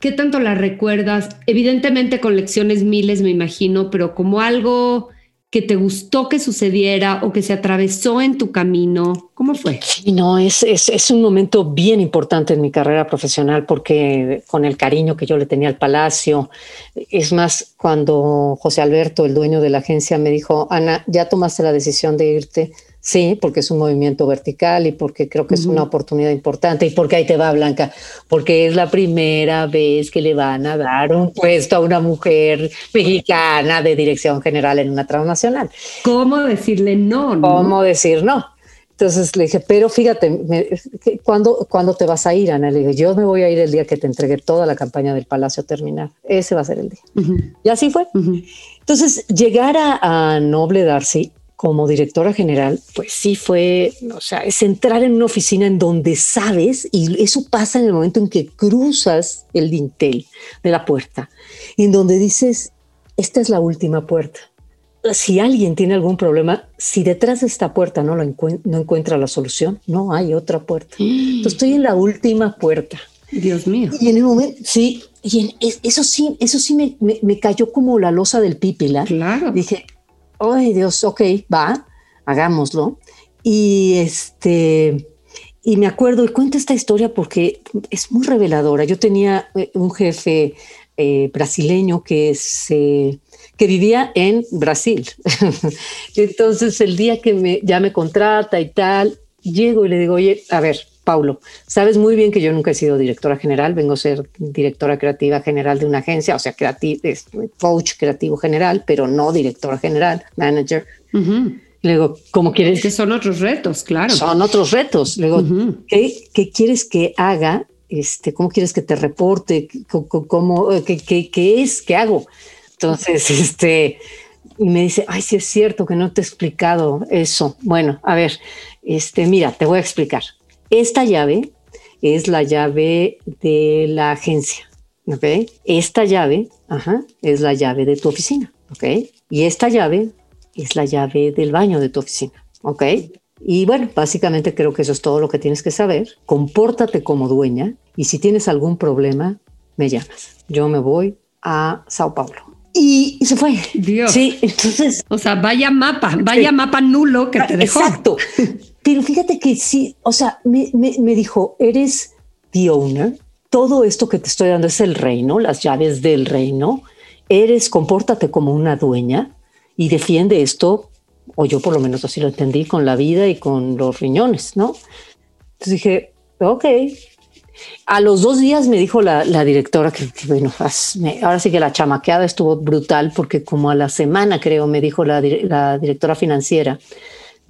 qué tanto la recuerdas? Evidentemente con lecciones miles, me imagino, pero como algo que te gustó que sucediera o que se atravesó en tu camino? ¿Cómo fue? Sí, no, es, es, es, un momento bien importante en mi carrera profesional porque con el cariño que yo le tenía al Palacio, es más, cuando José Alberto, el dueño de la agencia, me dijo, Ana, ya tomaste la decisión de irte, Sí, porque es un movimiento vertical y porque creo que es una oportunidad importante y porque ahí te va Blanca, porque es la primera vez que le van a dar un puesto a una mujer mexicana de dirección general en una transnacional. ¿Cómo decirle no? ¿Cómo decir no? Entonces le dije, pero fíjate, ¿cuándo, ¿cuándo, te vas a ir, Ana? Le dije, yo me voy a ir el día que te entregue toda la campaña del Palacio terminar. Ese va a ser el día. Y así fue. Entonces, llegar a, a Noble Darcy como directora general, pues sí fue, o sea, es entrar en una oficina en donde sabes, y eso pasa en el momento en que cruzas el dintel de la puerta, en donde dices, esta es la última puerta. Si alguien tiene algún problema, si detrás de esta puerta no, lo no encuentra la solución, no hay otra puerta. Entonces estoy en la última puerta. Dios mío. Y en el momento, sí, y eso sí, eso sí me, me, cayó como la losa del pípila. Claro. Dije, ay Dios, ok, va, hagámoslo. Y este, y me acuerdo, y cuento esta historia porque es muy reveladora. Yo tenía eh, un jefe eh, brasileño que, se, que vivía en Brasil. [laughs] Entonces, el día que me, ya me contrata y tal, llego y le digo, oye, a ver, Paulo, sabes muy bien que yo nunca he sido directora general, vengo a ser directora creativa general de una agencia, o sea, coach creativo general, pero no directora general, manager. Le digo, ¿cómo quieres? que son otros retos, claro. Son otros retos. Le digo, ¿qué, quieres que haga? Este, ¿Cómo quieres que te reporte? ¿Cómo, eh, qué, es? ¿Qué hago? Entonces, [laughs] este, y me dice, ay, sí es cierto que no te he explicado eso. Bueno, a ver, este, mira, te voy a explicar. Esta llave es la llave de la agencia. ¿ok? Esta llave es la llave de tu oficina. ¿ok? Y esta llave es la llave del baño de tu oficina. ¿ok? Y bueno, básicamente creo que eso es todo lo que tienes que saber. Compórtate como dueña y si tienes algún problema, me llamas. Yo me voy a Sao Paulo. Y, se fue. Dios. Sí, entonces. O sea, vaya mapa, vaya mapa nulo que te dejó. Exacto. Pero fíjate que sí, o sea, me, me, dijo, eres the owner, todo esto que te estoy dando es el reino, las llaves del reino, eres, compórtate como una dueña y defiende esto, o yo por lo menos así lo entendí, con la vida y con los riñones, ¿no? Entonces dije, ok. A los dos días me dijo la, la directora que, bueno, ahora sí que la chamaqueada estuvo brutal porque como a la semana creo me dijo la, la directora financiera,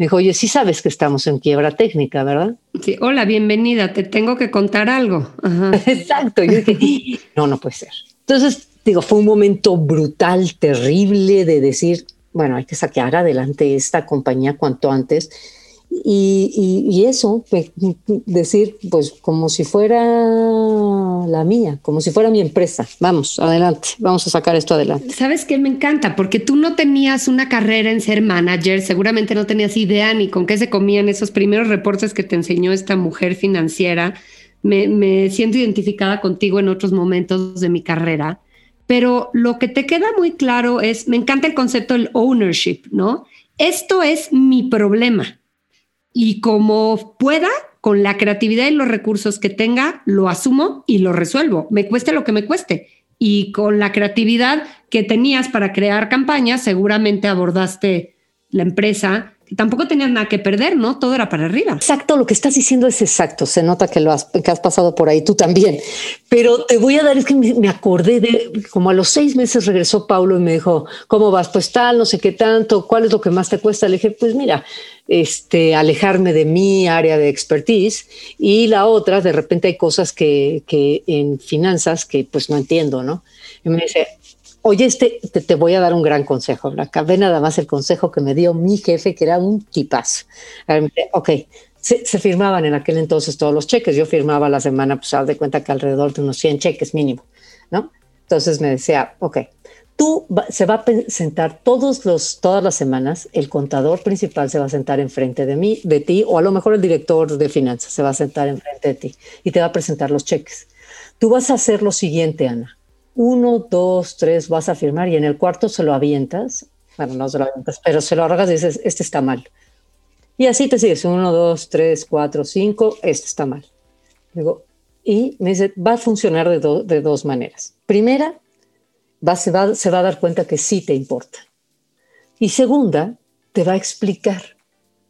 me dijo, oye, sí sabes que estamos en quiebra técnica, ¿verdad? Sí, hola, bienvenida, te tengo que contar algo. [laughs] Exacto. Yo dije, no, no puede ser. Entonces, digo, fue un momento brutal, terrible de decir, bueno, hay que sacar adelante esta compañía cuanto antes y, eso, pues, decir, pues como si fuera la mía, como si fuera mi empresa. Vamos, adelante, vamos a sacar esto adelante. ¿Sabes qué me encanta? Porque tú no tenías una carrera en ser manager, seguramente no tenías idea ni con qué se comían esos primeros reportes que te enseñó esta mujer financiera. Me, me siento identificada contigo en otros momentos de mi carrera, pero lo que te queda muy claro es, me encanta el concepto del ownership, ¿no? Esto es mi problema y como pueda, con la creatividad y los recursos que tenga, lo asumo y lo resuelvo, me cueste lo que me cueste. Y con la creatividad que tenías para crear campañas, seguramente abordaste la empresa tampoco tenías nada que perder, ¿no? Todo era para arriba. Exacto, lo que estás diciendo es exacto. Se nota que lo has, que has pasado por ahí, tú también. Pero te voy a dar, es que me, acordé de, como a los seis meses regresó Paulo y me dijo, ¿cómo vas? Pues tal, no sé qué tanto, ¿cuál es lo que más te cuesta? Le dije, pues mira, este, alejarme de mi área de expertise y la otra, de repente hay cosas que, que en finanzas que pues no entiendo, ¿no? Y me dice, Oye, este, te, voy a dar un gran consejo, Blanca. Ve nada más el consejo que me dio mi jefe, que era un tipazo. Ok, se, firmaban en aquel entonces todos los cheques. Yo firmaba la semana, pues, haz de cuenta que alrededor de unos 100 cheques mínimo, ¿no? Entonces me decía, ok, tú se va a sentar todos los, todas las semanas, el contador principal se va a sentar enfrente de mí, de ti, o a lo mejor el director de finanzas se va a sentar enfrente de ti y te va a presentar los cheques. Tú vas a hacer lo siguiente, Ana uno, dos, tres, vas a firmar y en el cuarto se lo avientas, bueno, no se lo avientas, pero se lo arrogas y dices, este está mal. Y así te sigues, uno, dos, tres, cuatro, cinco, este está mal. Digo, y me dice, va a funcionar de, dos maneras. Primera, va, se, va, se va a dar cuenta que sí te importa. Y segunda, te va a explicar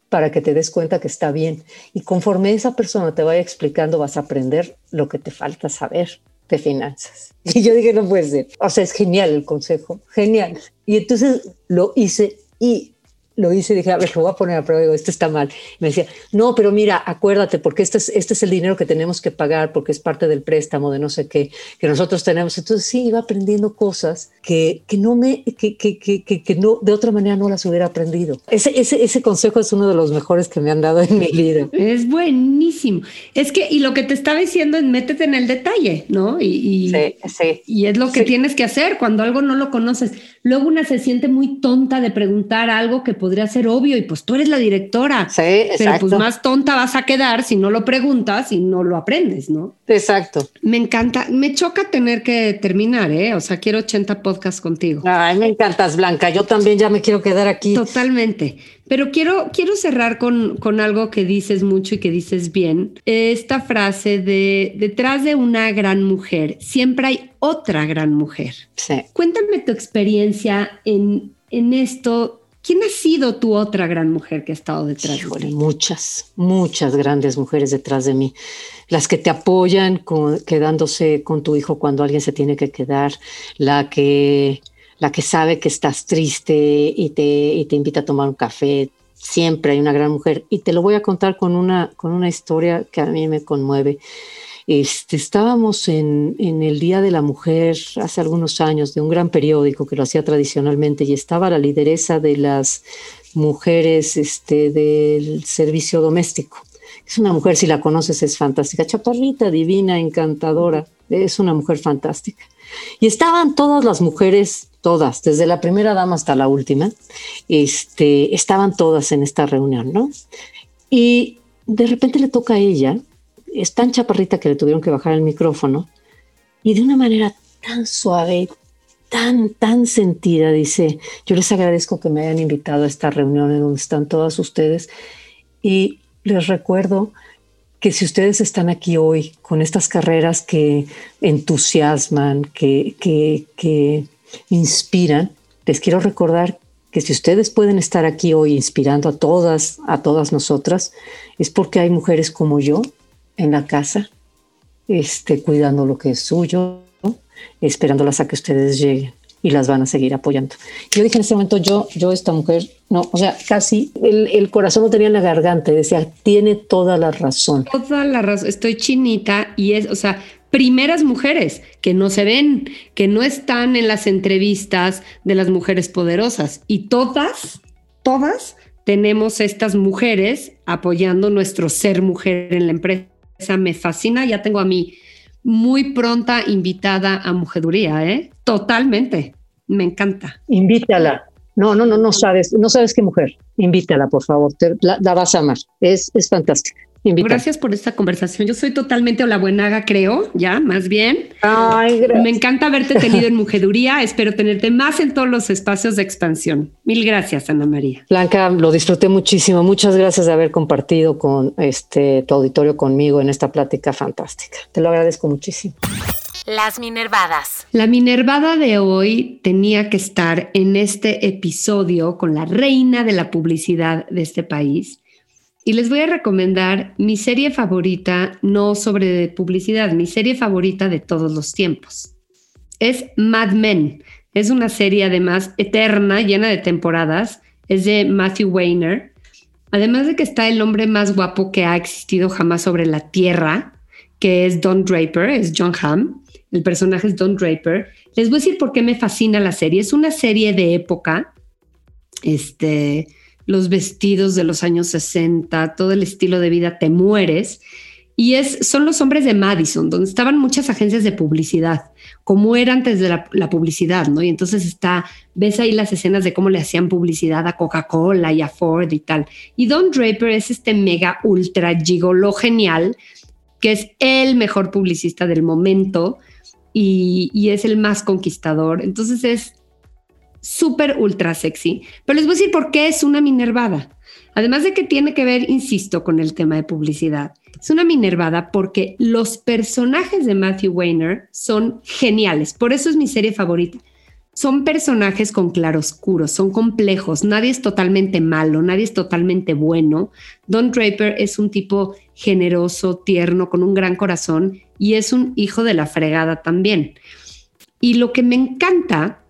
para que te des cuenta que está bien. Y conforme esa persona te vaya explicando, vas a aprender lo que te falta saber de finanzas. [laughs] Y yo dije, no puede ser. O sea, es genial el consejo, genial. Y entonces lo hice y lo hice y dije, a ver, lo voy a poner a prueba, digo, esto está mal. me decía, no, pero mira, acuérdate, porque este es, este es el dinero que tenemos que pagar, porque es parte del préstamo de no sé qué, que nosotros tenemos. Entonces sí, iba aprendiendo cosas que, que no me, que, que, que, que, no, de otra manera no las hubiera aprendido. Ese, ese, ese consejo es uno de los mejores que me han dado en mi vida. Es buenísimo. Es que, y lo que te estaba diciendo es métete en el detalle, ¿no? Y, y, sí, sí, y es lo que tienes que hacer cuando algo no lo conoces. Luego una se siente muy tonta de preguntar algo que podría ser obvio y pues tú eres la directora. Sí, exacto. Pero pues más tonta vas a quedar si no lo preguntas y no lo aprendes, ¿no? Exacto. Me encanta, me choca tener que terminar, ¿eh? O sea, quiero 80 podcasts contigo. Ay, me encantas, Blanca. Yo también ya me quiero quedar aquí. Totalmente. Pero quiero, quiero cerrar con, con algo que dices mucho y que dices bien. Esta frase de detrás de una gran mujer siempre hay otra gran mujer. Sí. Cuéntame tu experiencia en, en esto. ¿Quién ha sido tu otra gran mujer que ha estado detrás de ti? Muchas, muchas grandes mujeres detrás de mí. Las que te apoyan quedándose con tu hijo cuando alguien se tiene que quedar, la que la que sabe que estás triste y te, y te invita a tomar un café. Siempre hay una gran mujer. Y te lo voy a contar con una, con una historia que a mí me conmueve. Este, estábamos en, el Día de la Mujer hace algunos años de un gran periódico que lo hacía tradicionalmente y estaba la lideresa de las mujeres este, del servicio doméstico. Es una mujer, si la conoces, es fantástica, chaparrita, divina, encantadora, es una mujer fantástica. Y estaban todas las mujeres todas, desde la primera dama hasta la última, este, estaban todas en esta reunión, ¿no? Y de repente le toca a ella, es tan chaparrita que le tuvieron que bajar el micrófono, y de una manera tan suave, tan, tan sentida, dice, yo les agradezco que me hayan invitado a esta reunión en donde están todas ustedes, y les recuerdo que si ustedes están aquí hoy con estas carreras que entusiasman, que, que, que inspiran, les quiero recordar que si ustedes pueden estar aquí hoy inspirando a todas, a todas nosotras, es porque hay mujeres como yo en la casa, este, cuidando lo que es suyo, esperándolas a que ustedes lleguen y las van a seguir apoyando. Yo dije en ese momento, yo, yo esta mujer, no, o sea, casi el, el corazón lo tenía en la garganta y decía, tiene toda la razón. Toda la razón, estoy chinita y es, o sea, primeras mujeres que no se ven, que no están en las entrevistas de las mujeres poderosas. Y todas, todas tenemos estas mujeres apoyando nuestro ser mujer en la empresa. Me fascina, ya tengo a mí muy pronta invitada a Mujeduría, ¿eh? Totalmente, me encanta. Invítala. No, no, no, no sabes, no sabes qué mujer. Invítala, por favor, la, la vas a amar. Es, es fantástica. Gracias por esta conversación. Yo soy totalmente buenaga, creo, ya, más bien. Ay, Me encanta haberte tenido en Mujeduría. [laughs] Espero tenerte más en todos los espacios de expansión. Mil gracias, Ana María. Blanca, lo disfruté muchísimo. Muchas gracias de haber compartido con este tu auditorio conmigo en esta plática fantástica. Te lo agradezco muchísimo. Las Minervadas. La Minervada de hoy tenía que estar en este episodio con la reina de la publicidad de este país. Y les voy a recomendar mi serie favorita, no sobre publicidad, mi serie favorita de todos los tiempos. Es Mad Men. Es una serie además eterna, llena de temporadas. Es de Matthew Weiner. Además de que está el hombre más guapo que ha existido jamás sobre la Tierra, que es Don Draper, es John Hamm el personaje es Don Draper. Les voy a decir por qué me fascina la serie. Es una serie de época, este, los vestidos de los años 60, todo el estilo de vida, te mueres. Y es, son los hombres de Madison, donde estaban muchas agencias de publicidad, como era antes de la, publicidad, ¿no? Y entonces está, ves ahí las escenas de cómo le hacían publicidad a Coca-Cola y a Ford y tal. Y Don Draper es este mega ultra gigolo genial, que es el mejor publicista del momento, y, es el más conquistador. Entonces es súper ultra sexy. Pero les voy a decir por qué es una minervada. Además de que tiene que ver, insisto, con el tema de publicidad. Es una minervada porque los personajes de Matthew Weiner son geniales. Por eso es mi serie favorita. Son personajes con claroscuros, son complejos, nadie es totalmente malo, nadie es totalmente bueno. Don Draper es un tipo generoso, tierno, con un gran corazón y es un hijo de la fregada también. Y lo que me encanta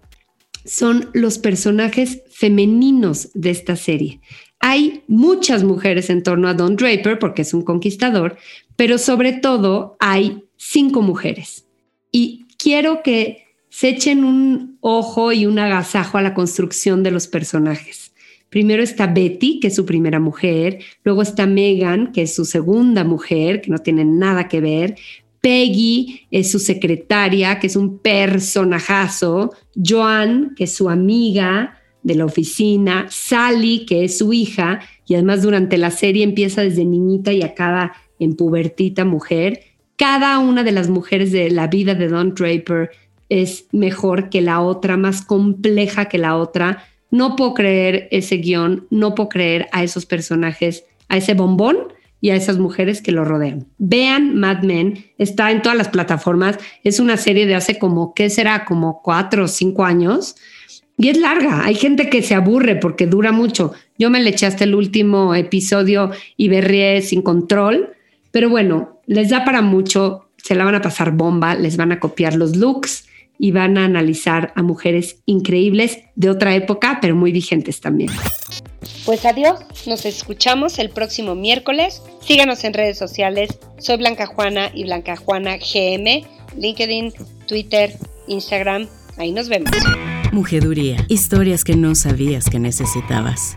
son los personajes femeninos de esta serie. Hay muchas mujeres en torno a Don Draper porque es un conquistador, pero sobre todo hay cinco mujeres. Y quiero que se echen un ojo y un agasajo a la construcción de los personajes. Primero está Betty, que es su primera mujer, luego está Megan, que es su segunda mujer, que no tiene nada que ver, Peggy es su secretaria, que es un personajazo, Joan, que es su amiga de la oficina, Sally, que es su hija, y además durante la serie empieza desde niñita y acaba en pubertita mujer. Cada una de las mujeres de la vida de Don Draper es mejor que la otra, más compleja que la otra. No puedo creer ese guion, no puedo creer a esos personajes, a ese bombón y a esas mujeres que lo rodean. Vean Mad Men, está en todas las plataformas, es una serie de hace como, ¿qué será? Como cuatro o cinco años. Y es larga, hay gente que se aburre porque dura mucho. Yo me le eché hasta el último episodio y berrié sin control, pero bueno, les da para mucho, se la van a pasar bomba, les van a copiar los looks y van a analizar a mujeres increíbles de otra época, pero muy vigentes también. Pues adiós, nos escuchamos el próximo miércoles. Síganos en redes sociales. Soy Blanca Juana y Blanca Juana GM, LinkedIn, Twitter, Instagram. Ahí nos vemos. Mujeduría, historias que no sabías que necesitabas.